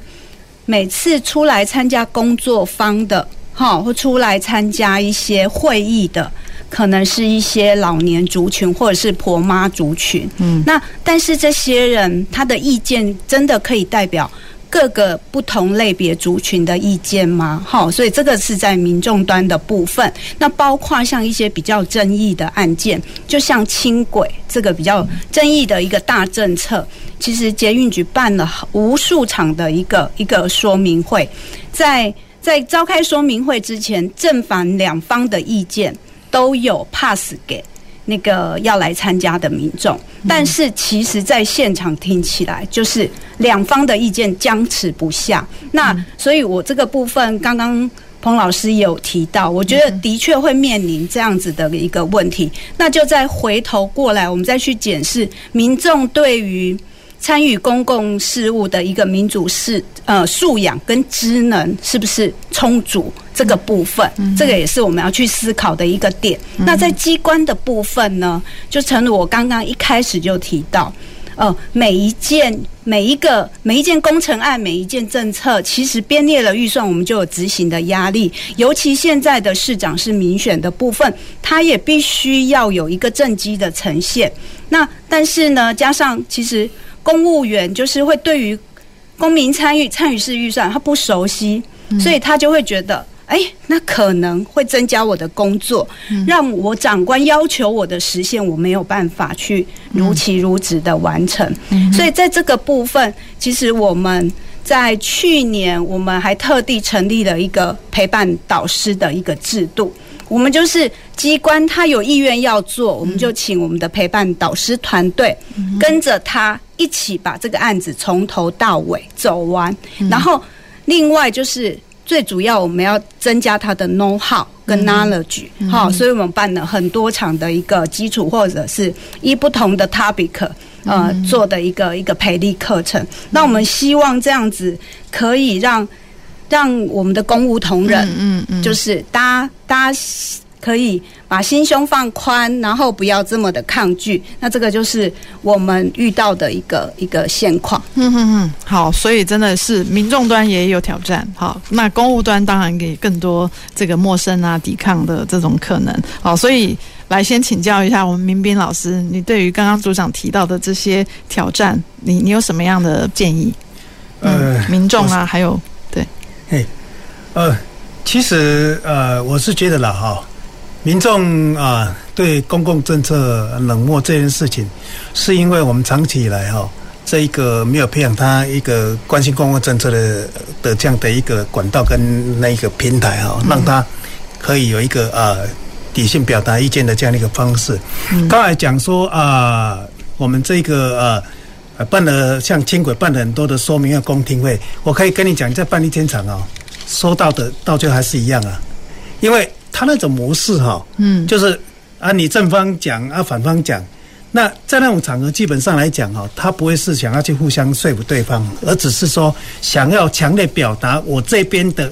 每次出来参加工作方的，哈，或出来参加一些会议的。可能是一些老年族群，或者是婆妈族群。嗯，那但是这些人他的意见真的可以代表各个不同类别族群的意见吗？好，所以这个是在民众端的部分。那包括像一些比较争议的案件，就像轻轨这个比较争议的一个大政策，其实捷运局办了无数场的一个一个说明会，在在召开说明会之前，正反两方的意见。都有 pass 给那个要来参加的民众，但是其实在现场听起来就是两方的意见僵持不下。那所以，我这个部分刚刚彭老师也有提到，我觉得的确会面临这样子的一个问题。那就再回头过来，我们再去检视民众对于。参与公共事务的一个民主是呃素养跟职能是不是充足？这个部分，这个也是我们要去思考的一个点。那在机关的部分呢，就诚如我刚刚一开始就提到，呃，每一件、每一个、每一件工程案、每一件政策，其实编列了预算，我们就有执行的压力。尤其现在的市长是民选的部分，他也必须要有一个政绩的呈现。那但是呢，加上其实。公务员就是会对于公民参与参与式预算他不熟悉，所以他就会觉得，哎，那可能会增加我的工作，让我长官要求我的实现，我没有办法去如期如职的完成。所以在这个部分，其实我们在去年我们还特地成立了一个陪伴导师的一个制度。我们就是机关，他有意愿要做，我们就请我们的陪伴导师团队跟着他一起把这个案子从头到尾走完。然后，另外就是最主要，我们要增加他的 know how 跟 knowledge，好，所以我们办了很多场的一个基础或者是一不同的 topic 呃做的一个一个培力课程。那我们希望这样子可以让。让我们的公务同仁，嗯嗯，就是大家大家可以把心胸放宽，然后不要这么的抗拒。那这个就是我们遇到的一个一个现况。嗯嗯嗯，好，所以真的是民众端也有挑战。好，那公务端当然给更多这个陌生啊、抵抗的这种可能。好，所以来先请教一下我们明彬老师，你对于刚刚组长提到的这些挑战，你你有什么样的建议？嗯，民众啊，还有。嘿，呃，其实呃，我是觉得了哈，民众啊对公共政策冷漠这件事情，是因为我们长期以来哈，这一个没有培养他一个关心公共政策的的这样的一个管道跟那一个平台哈，让他可以有一个呃理性表达意见的这样的一个方式。刚才讲说啊，我们这个呃。办了像轻轨办了很多的说明和公听会，我可以跟你讲，在办一天场哦，收到的到最后还是一样啊，因为他那种模式哈，嗯，就是啊，你正方讲啊，反方讲，那在那种场合基本上来讲哦，他不会是想要去互相说服对方，而只是说想要强烈表达我这边的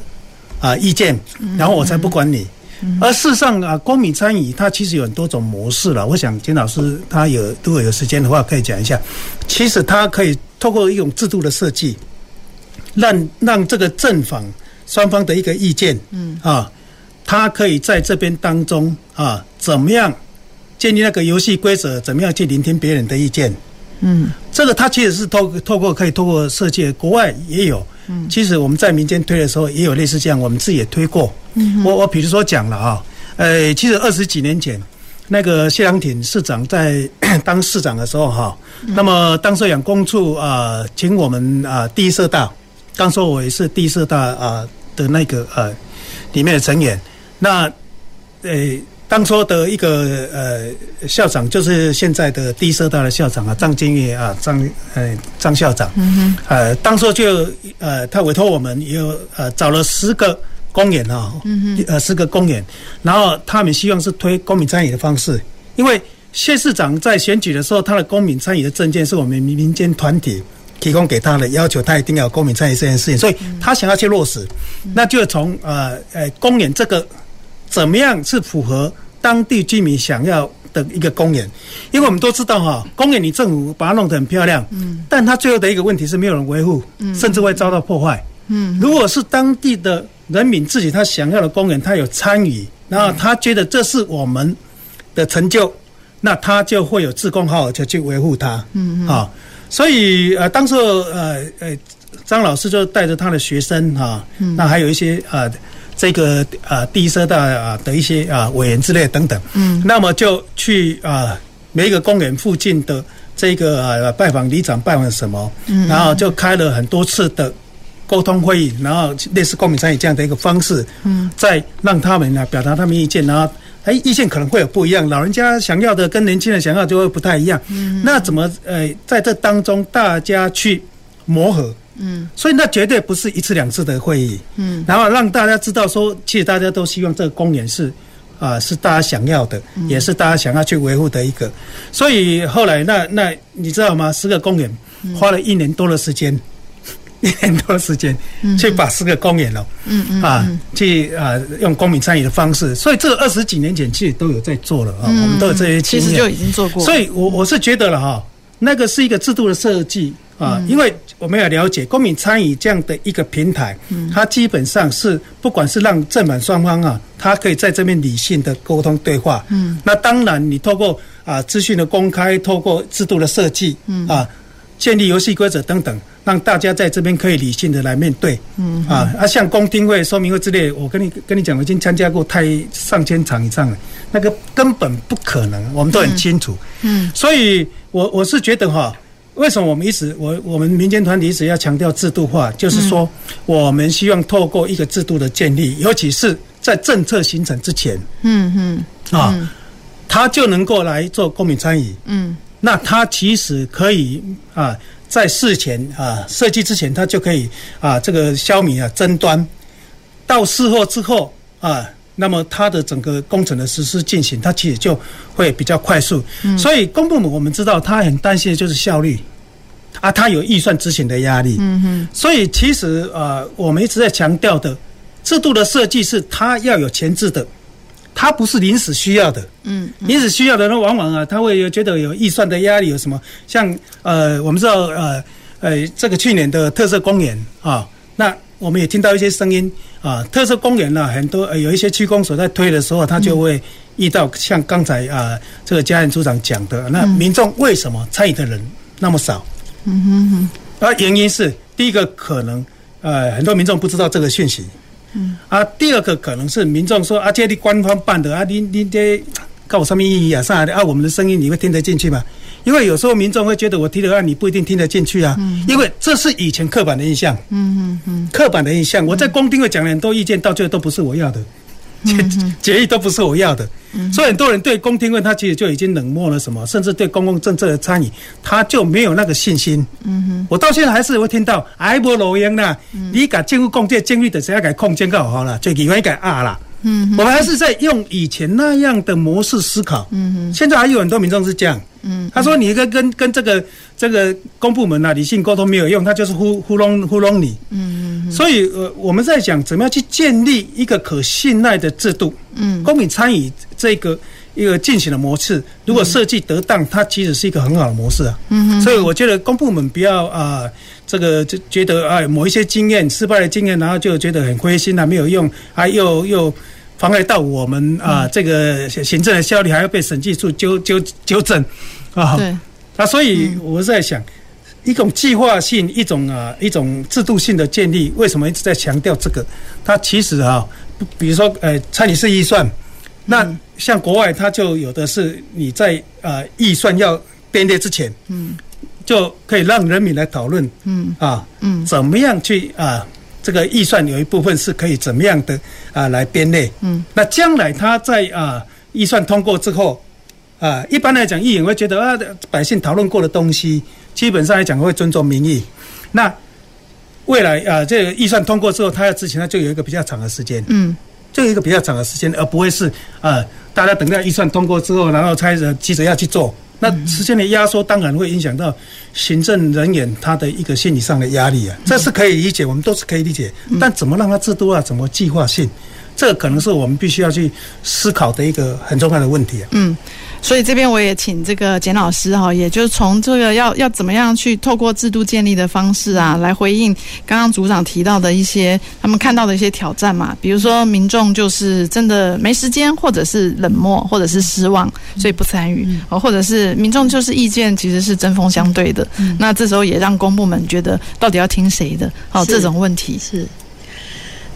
啊意见，然后我才不管你。而事实上啊，公民参与它其实有很多种模式了。我想金老师他有如果有时间的话，可以讲一下。其实它可以透过一种制度的设计，让让这个正反双方的一个意见，嗯啊，他可以在这边当中啊，怎么样建立那个游戏规则，怎么样去聆听别人的意见，嗯，这个它其实是透透过可以透过设计，国外也有。嗯，其实我们在民间推的时候也有类似这样，我们自己也推过。嗯，我我比如说讲了啊，呃，其实二十几年前，那个谢长廷市长在 当市长的时候哈，那么当时养工处啊，请我们啊第一社大，当时我也是第一社大啊的那个呃里面的成员，那呃。当初的一个呃校长，就是现在的第一社大的校长啊，张金月啊，张呃张校长，嗯哼，呃，当初就呃他委托我们有呃找了十个公园啊，嗯哼，呃十个公园，然后他们希望是推公民参与的方式，因为谢市长在选举的时候，他的公民参与的证件是我们民民间团体提供给他的，要求他一定要公民参与这件事情，所以他想要去落实，那就从呃呃公演这个。怎么样是符合当地居民想要的一个公园？因为我们都知道哈，公园你政府把它弄得很漂亮，嗯，但它最后的一个问题是没有人维护，嗯，甚至会遭到破坏，嗯。如果是当地的人民自己他想要的公园，他有参与，然后他觉得这是我们的成就，那他就会有自工号就去维护它，嗯啊。所以呃，当时呃呃，张老师就带着他的学生哈，那还有一些呃。这个啊、呃，第一社大啊的一些啊委员之类等等，嗯，那么就去啊每一个公园附近的这个啊拜访里长，拜访什么，嗯，然后就开了很多次的沟通会议，然后类似公民参与这样的一个方式，嗯，再让他们呢表达他们意见，然后哎意见可能会有不一样，老人家想要的跟年轻人想要就会不太一样，嗯，那怎么呃在这当中大家去磨合？嗯，所以那绝对不是一次两次的会议，嗯，然后让大家知道说，其实大家都希望这个公园是，啊、呃，是大家想要的，也是大家想要去维护的一个。所以后来那那你知道吗？十个公园花了一年多的时间，一年多的时间去把十个公园了，嗯嗯啊，去啊用公民参与的方式。所以这个二十几年前其实都有在做了啊，我们都有这些经验，其实就已经做过。所以我我是觉得了哈，那个是一个制度的设计。啊，因为我们要了解公民参与这样的一个平台，它基本上是不管是让正反双方啊，它可以在这边理性的沟通对话。嗯，那当然你透过啊资讯的公开，透过制度的设计，嗯啊，建立游戏规则等等，让大家在这边可以理性的来面对。嗯啊，啊像公听会、说明会之类，我跟你跟你讲，我已经参加过太上千场以上了，那个根本不可能，我们都很清楚。嗯，所以我我是觉得哈。为什么我们一直我我们民间团体一直要强调制度化？就是说，我们希望透过一个制度的建立，尤其是在政策形成之前，嗯嗯啊，他就能够来做公民参与。嗯，那他其实可以啊，在事前啊设计之前，他就可以啊这个消弭啊争端，到事后之后啊，那么它的整个工程的实施进行，它其实就会比较快速。嗯，所以公部门我们知道，他很担心的就是效率。啊，他有预算执行的压力，嗯哼，所以其实呃，我们一直在强调的制度的设计是它要有前置的，它不是临时需要的，嗯，临时需要的人，往往啊，他会有觉得有预算的压力，有什么？像呃，我们知道呃呃，这个去年的特色公园啊，那我们也听到一些声音啊，特色公园呢，很多有一些区公所在推的时候，他就会遇到像刚才啊这个嘉彦组长讲的，那民众为什么参与的人那么少？嗯哼哼，啊，原因是第一个可能，呃，很多民众不知道这个讯息，嗯，啊，第二个可能是民众说啊，这里官方办的啊，你你这告我什么意义啊？上来的啊，我们的声音你会听得进去吗？因为有时候民众会觉得我提的案你不一定听得进去啊，嗯，因为这是以前刻板的印象，嗯嗯嗯，刻板的印象，我在公听会讲了很多意见，到最后都不是我要的。决议都不是我要的，所以很多人对公听会他其实就已经冷漠了，什么，甚至对公共政策的参与，他就没有那个信心。嗯哼，我到现在还是会听到，哎，无路用啦，你甲政府讲这经费的谁要改控监告好了，最喜欢改啊啦。嗯，我们还是在用以前那样的模式思考。嗯哼，现在还有很多民众是这样。嗯，他说你跟跟跟这个这个公部门啊理性沟通没有用，他就是糊糊弄糊弄你。嗯嗯，所以呃我们在讲怎么样去建立一个可信赖的制度。嗯，公民参与这个一个进行的模式，如果设计得当，它其实是一个很好的模式啊。嗯，所以我觉得公部门不要啊这个就觉得啊某一些经验失败的经验，然后就觉得很灰心啊没有用啊又又。妨碍到我们啊，这个行政的效率，还要被审计处纠纠纠正啊。对。啊，所以我在想，一种计划性，一种啊，一种制度性的建立，为什么一直在强调这个？它其实啊，比如说呃，参与式预算，那像国外，它就有的是你在啊预算要编列之前，嗯，就可以让人民来讨论，嗯啊，嗯，怎么样去啊？这个预算有一部分是可以怎么样的啊来编列？嗯，那将来他在啊预算通过之后，啊，一般来讲，议员会觉得啊，百姓讨论过的东西，基本上来讲会尊重民意。那未来啊，这个预算通过之后，他要执行，他就有一个比较长的时间。嗯。就一个比较长的时间，而不会是呃，大家等到预算通过之后，然后才急着要去做。那时间的压缩当然会影响到行政人员他的一个心理上的压力啊，这是可以理解，我们都是可以理解。但怎么让他制度啊，怎么计划性，这可能是我们必须要去思考的一个很重要的问题啊。嗯。所以这边我也请这个简老师哈，也就是从这个要要怎么样去透过制度建立的方式啊，来回应刚刚组长提到的一些他们看到的一些挑战嘛。比如说民众就是真的没时间，或者是冷漠，或者是失望，所以不参与，哦，或者是民众就是意见其实是针锋相对的。那这时候也让公部门觉得到底要听谁的？哦，这种问题是。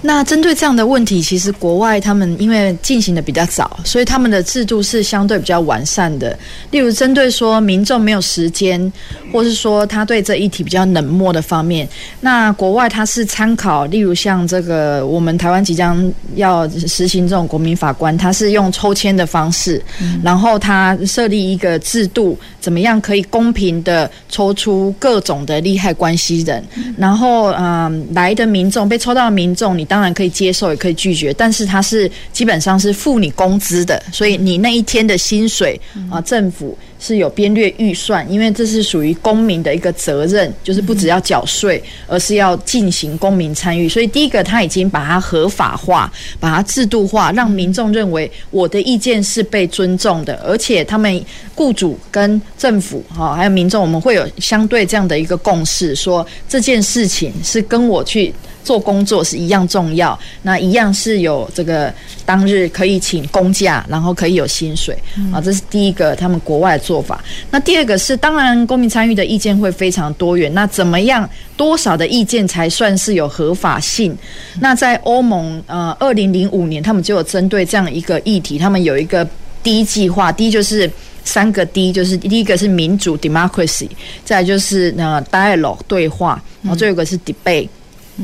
那针对这样的问题，其实国外他们因为进行的比较早，所以他们的制度是相对比较完善的。例如，针对说民众没有时间，或是说他对这议题比较冷漠的方面，那国外他是参考，例如像这个我们台湾即将要实行这种国民法官，他是用抽签的方式，然后他设立一个制度，怎么样可以公平的抽出各种的利害关系人，然后嗯，来的民众被抽到的民众你。当然可以接受，也可以拒绝，但是它是基本上是付你工资的，所以你那一天的薪水啊，政府是有编列预算，因为这是属于公民的一个责任，就是不只要缴税，而是要进行公民参与。所以第一个，他已经把它合法化，把它制度化，让民众认为我的意见是被尊重的，而且他们雇主跟政府哈，还有民众，我们会有相对这样的一个共识，说这件事情是跟我去。做工作是一样重要，那一样是有这个当日可以请公假，然后可以有薪水啊，这是第一个他们国外的做法。那第二个是，当然公民参与的意见会非常多元。那怎么样多少的意见才算是有合法性？那在欧盟呃，二零零五年他们就有针对这样一个议题，他们有一个 D 计划，D 就是三个 D，就是第一个是民主 （democracy），再来就是呃 dialogue 对话，然后最后一个是 debate。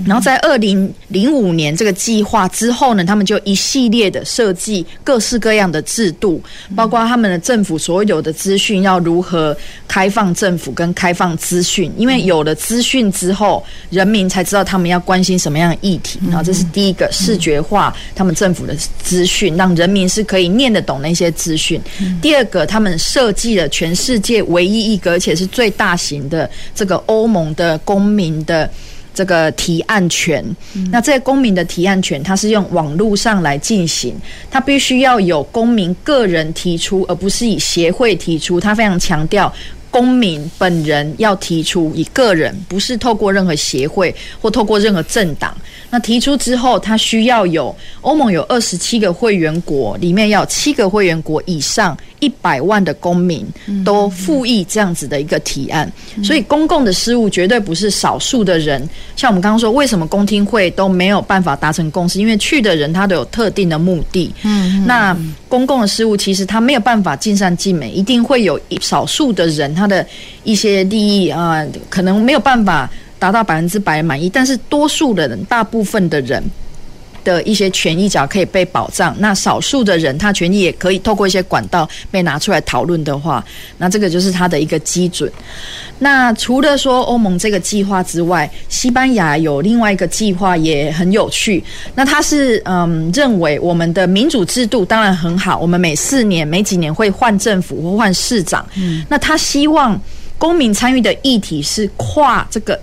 然后在二零零五年这个计划之后呢，他们就一系列的设计各式各样的制度，包括他们的政府所有的资讯要如何开放政府跟开放资讯，因为有了资讯之后，人民才知道他们要关心什么样的议题。然后这是第一个视觉化他们政府的资讯，让人民是可以念得懂那些资讯。第二个，他们设计了全世界唯一一个而且是最大型的这个欧盟的公民的。这个提案权，那这个公民的提案权，它是用网络上来进行，它必须要有公民个人提出，而不是以协会提出。它非常强调。公民本人要提出，以个人不是透过任何协会或透过任何政党。那提出之后，他需要有欧盟有二十七个会员国，里面要有七个会员国以上一百万的公民都附议这样子的一个提案。所以公共的事务绝对不是少数的人。像我们刚刚说，为什么公听会都没有办法达成共识？因为去的人他都有特定的目的。嗯，那公共的事务其实他没有办法尽善尽美，一定会有一少数的人他。他的一些利益啊，可能没有办法达到百分之百满意，但是多数的人，大部分的人的一些权益只要可以被保障，那少数的人他权益也可以透过一些管道被拿出来讨论的话，那这个就是他的一个基准。那除了说欧盟这个计划之外，西班牙有另外一个计划也很有趣。那他是嗯认为我们的民主制度当然很好，我们每四年每几年会换政府或换市长，嗯，那他希望公民参与的议题是跨这个。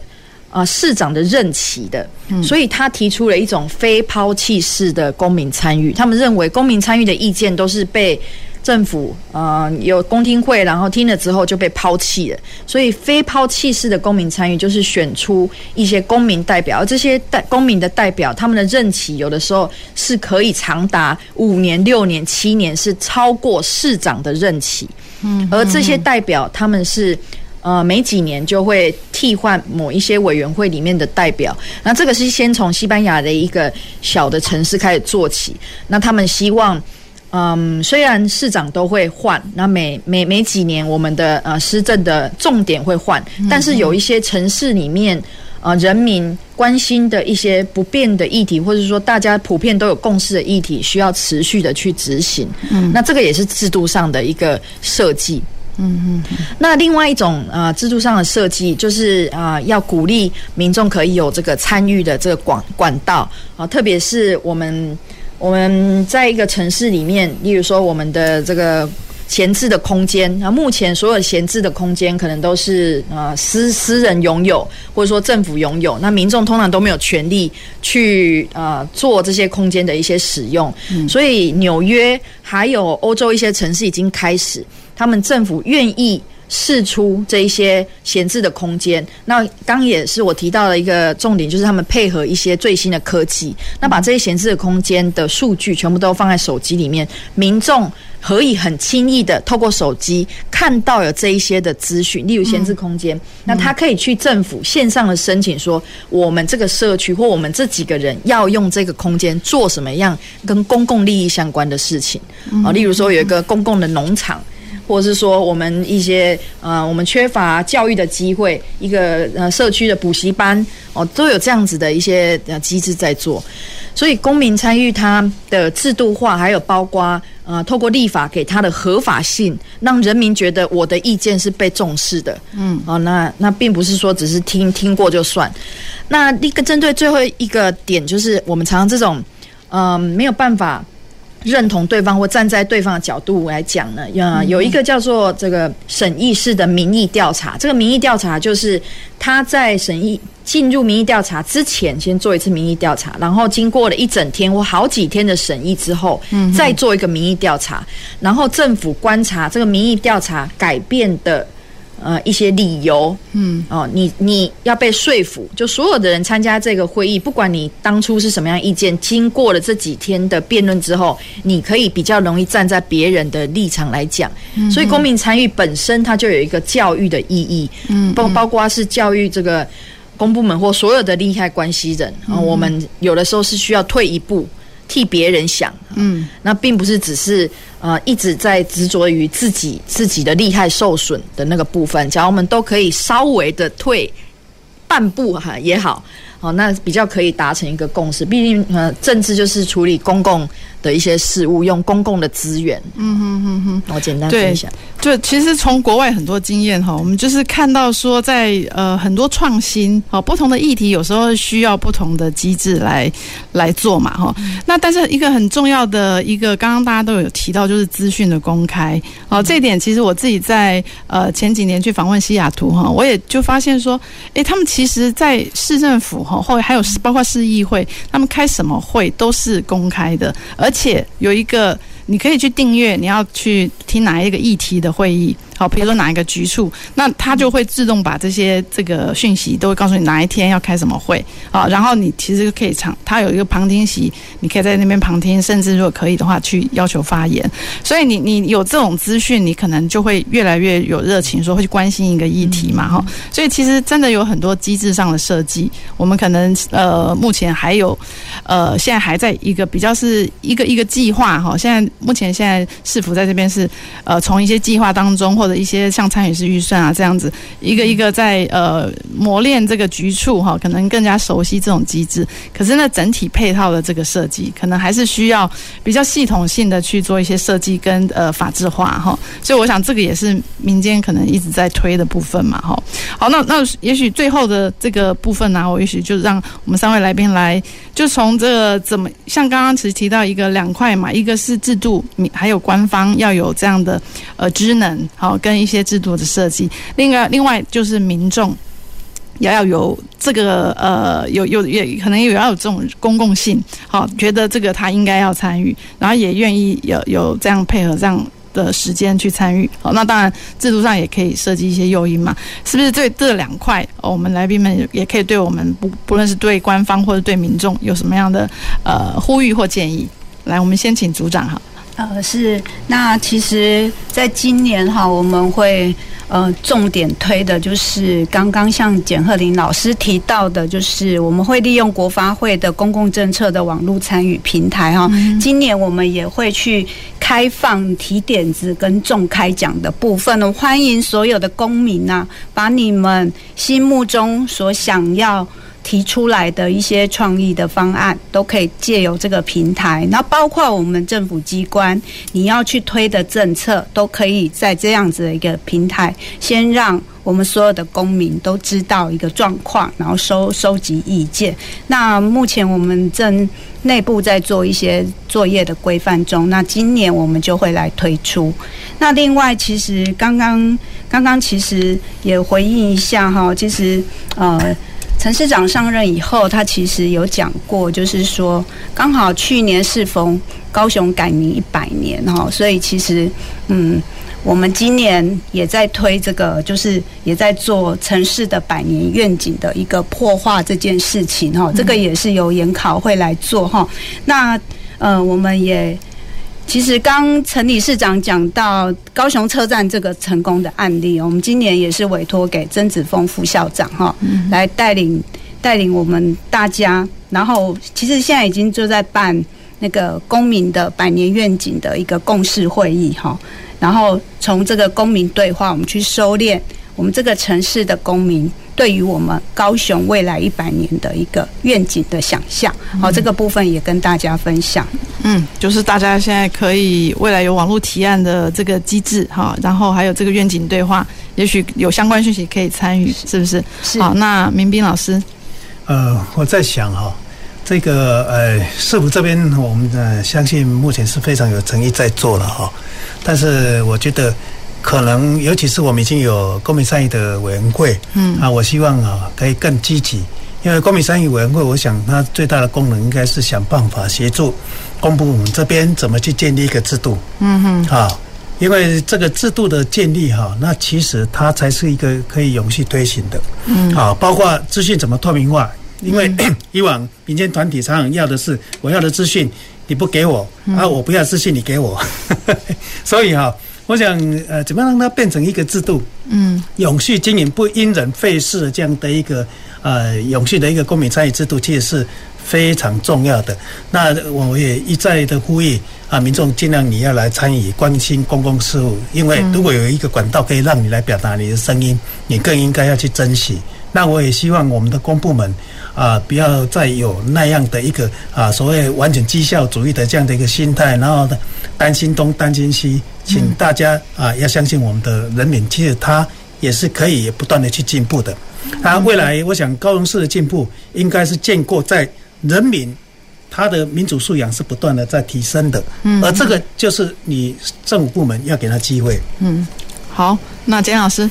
啊，市长的任期的，所以他提出了一种非抛弃式的公民参与。他们认为公民参与的意见都是被政府啊、呃、有公听会，然后听了之后就被抛弃了。所以非抛弃式的公民参与就是选出一些公民代表，而这些代公民的代表，他们的任期有的时候是可以长达五年、六年、七年，是超过市长的任期。嗯，而这些代表他们是。呃，每几年就会替换某一些委员会里面的代表。那这个是先从西班牙的一个小的城市开始做起。那他们希望，嗯，虽然市长都会换，那每每每几年我们的呃施政的重点会换，但是有一些城市里面。呃人民关心的一些不变的议题，或者说大家普遍都有共识的议题，需要持续的去执行。嗯，那这个也是制度上的一个设计。嗯嗯，那另外一种呃制度上的设计，就是啊、要鼓励民众可以有这个参与的这个管管道啊、特别是我们我们在一个城市里面，例如说我们的这个闲置的空间，那目前所有闲置的空间可能都是呃私私人拥有，或者说政府拥有，那民众通常都没有权利去呃做这些空间的一些使用，嗯、所以纽约还有欧洲一些城市已经开始。他们政府愿意释出这一些闲置的空间，那刚也是我提到的一个重点，就是他们配合一些最新的科技，那把这些闲置的空间的数据全部都放在手机里面，民众可以很轻易的透过手机看到有这一些的资讯，例如闲置空间，那他可以去政府线上的申请说，我们这个社区或我们这几个人要用这个空间做什么样跟公共利益相关的事情。啊，例如说有一个公共的农场。或者是说，我们一些呃，我们缺乏教育的机会，一个呃社区的补习班哦，都有这样子的一些呃机制在做。所以，公民参与它的制度化，还有包括呃，透过立法给它的合法性，让人民觉得我的意见是被重视的。嗯，哦，那那并不是说只是听听过就算。那一个针对最后一个点，就是我们常常这种嗯、呃，没有办法。认同对方或站在对方的角度来讲呢，呃，有一个叫做这个审议式的民意调查。这个民意调查就是他在审议进入民意调查之前，先做一次民意调查，然后经过了一整天或好几天的审议之后，再做一个民意调查，然后政府观察这个民意调查改变的。呃，一些理由，嗯，哦，你你要被说服，就所有的人参加这个会议，不管你当初是什么样意见，经过了这几天的辩论之后，你可以比较容易站在别人的立场来讲。嗯，所以公民参与本身它就有一个教育的意义，嗯，包包括是教育这个公部门或所有的利害关系人啊，我们有的时候是需要退一步。替别人想，嗯，那并不是只是呃一直在执着于自己自己的利害受损的那个部分，假如我们都可以稍微的退半步哈也好，哦，那比较可以达成一个共识。毕竟呃，政治就是处理公共的一些事物，用公共的资源。嗯哼哼哼，我简单分享。就其实从国外很多经验哈，我们就是看到说在，在呃很多创新哦，不同的议题有时候需要不同的机制来来做嘛哈。那但是一个很重要的一个，刚刚大家都有提到，就是资讯的公开哦。这一点其实我自己在呃前几年去访问西雅图哈，我也就发现说，诶，他们其实，在市政府哈，或还有包括市议会，他们开什么会都是公开的，而而且有一个，你可以去订阅，你要去听哪一个议题的会议。好，比如说哪一个局处，那它就会自动把这些这个讯息都会告诉你哪一天要开什么会啊，然后你其实可以场，它有一个旁听席，你可以在那边旁听，甚至如果可以的话去要求发言。所以你你有这种资讯，你可能就会越来越有热情，说会去关心一个议题嘛，哈。所以其实真的有很多机制上的设计，我们可能呃目前还有呃现在还在一个比较是一个一个计划哈。现在目前现在市府在这边是呃从一些计划当中或者一些像参与式预算啊这样子，一个一个在呃磨练这个局处哈，可能更加熟悉这种机制。可是呢，整体配套的这个设计，可能还是需要比较系统性的去做一些设计跟呃法制化哈。所以我想这个也是民间可能一直在推的部分嘛哈。好，那那也许最后的这个部分呢、我也许就让我们三位来宾来，就从这个怎么像刚刚其实提到一个两块嘛，一个是制度，还有官方要有这样的呃职能好。跟一些制度的设计，另外另外就是民众也要有这个呃，有有也可能也要有这种公共性，好，觉得这个他应该要参与，然后也愿意有有这样配合这样的时间去参与，好，那当然制度上也可以设计一些诱因嘛，是不是？对这两块，我们来宾们也可以对我们不不论是对官方或者对民众有什么样的呃呼吁或建议？来，我们先请组长哈。呃，是，那其实，在今年哈，我们会呃重点推的就是刚刚像简鹤林老师提到的，就是我们会利用国发会的公共政策的网络参与平台哈。今年我们也会去。开放提点子跟重开讲的部分，我欢迎所有的公民啊，把你们心目中所想要提出来的一些创意的方案，都可以借由这个平台。那包括我们政府机关，你要去推的政策，都可以在这样子的一个平台，先让我们所有的公民都知道一个状况，然后收收集意见。那目前我们正内部在做一些作业的规范中，那今年我们就会来推出。那另外，其实刚刚刚刚其实也回应一下哈，其实呃。陈市长上任以后，他其实有讲过，就是说刚好去年适逢高雄改名一百年哈，所以其实嗯，我们今年也在推这个，就是也在做城市的百年愿景的一个破化这件事情哈，这个也是由研考会来做哈。那呃，我们也。其实刚陈理事长讲到高雄车站这个成功的案例，我们今年也是委托给曾子峰副校长哈，来带领带领我们大家。然后其实现在已经就在办那个公民的百年愿景的一个共识会议哈。然后从这个公民对话，我们去收敛我们这个城市的公民。对于我们高雄未来一百年的一个愿景的想象，好，这个部分也跟大家分享。嗯，就是大家现在可以未来有网络提案的这个机制哈，然后还有这个愿景对话，也许有相关讯息可以参与，是不是？是。好，那明彬老师，呃，我在想哈，这个呃，市府这边我们呃相信目前是非常有诚意在做了哈，但是我觉得。可能，尤其是我们已经有公民参与的委员会，嗯，啊，我希望啊可以更积极，因为公民参与委员会，我想它最大的功能应该是想办法协助公部门这边怎么去建立一个制度，嗯哼，啊，因为这个制度的建立哈，那其实它才是一个可以永续推行的，嗯，啊，包括资讯怎么透明化，因为 以往民间团体常常要的是我要的资讯你不给我，啊，我不要资讯你给我，所以哈。我想，呃，怎么样让它变成一个制度？嗯，永续经营不因人废事的这样的一个呃永续的一个公民参与制度，其实是非常重要的。那我也一再的呼吁啊，民众尽量你要来参与关心公共事务，因为如果有一个管道可以让你来表达你的声音，你更应该要去珍惜。那我也希望我们的公部门啊，不要再有那样的一个啊所谓完全绩效主义的这样的一个心态，然后呢，担心东担心西。请大家啊，要相信我们的人民，其实他也是可以不断的去进步的。啊，未来我想高雄市的进步，应该是建构在人民他的民主素养是不断的在提升的。嗯，而这个就是你政府部门要给他机会。嗯，好，那简老师，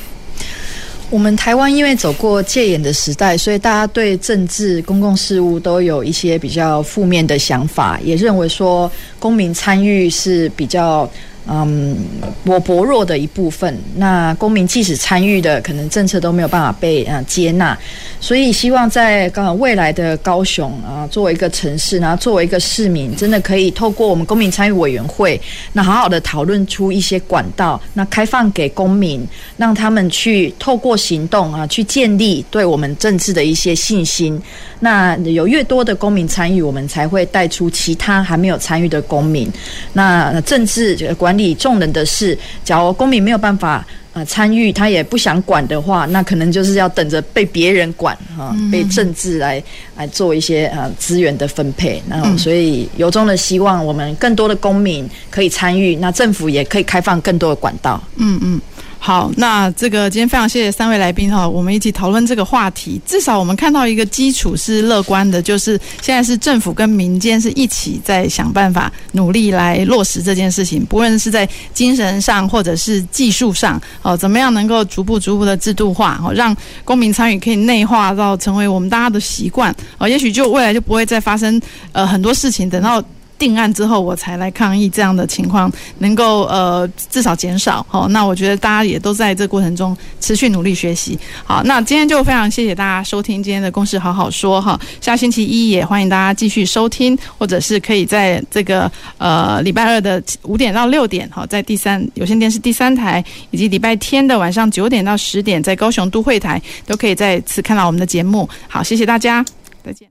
我们台湾因为走过戒严的时代，所以大家对政治公共事务都有一些比较负面的想法，也认为说公民参与是比较。嗯，我薄弱的一部分，那公民即使参与的，可能政策都没有办法被呃接纳，所以希望在刚未来的高雄啊，作为一个城市，然后作为一个市民，真的可以透过我们公民参与委员会，那好好的讨论出一些管道，那开放给公民，让他们去透过行动啊，去建立对我们政治的一些信心。那有越多的公民参与，我们才会带出其他还没有参与的公民。那政治这个管理众人的事，假如公民没有办法呃参与，他也不想管的话，那可能就是要等着被别人管哈，被政治来来做一些呃资源的分配。那所以由衷的希望我们更多的公民可以参与，那政府也可以开放更多的管道。嗯嗯。好，那这个今天非常谢谢三位来宾哈，我们一起讨论这个话题。至少我们看到一个基础是乐观的，就是现在是政府跟民间是一起在想办法努力来落实这件事情，不论是在精神上或者是技术上，哦，怎么样能够逐步逐步的制度化，哦，让公民参与可以内化到成为我们大家的习惯，哦，也许就未来就不会再发生呃很多事情，等到。定案之后，我才来抗议，这样的情况能够呃至少减少。好，那我觉得大家也都在这过程中持续努力学习。好，那今天就非常谢谢大家收听今天的公事好好说哈。下星期一也欢迎大家继续收听，或者是可以在这个呃礼拜二的五点到六点，好，在第三有线电视第三台，以及礼拜天的晚上九点到十点，在高雄都会台都可以再次看到我们的节目。好，谢谢大家，再见。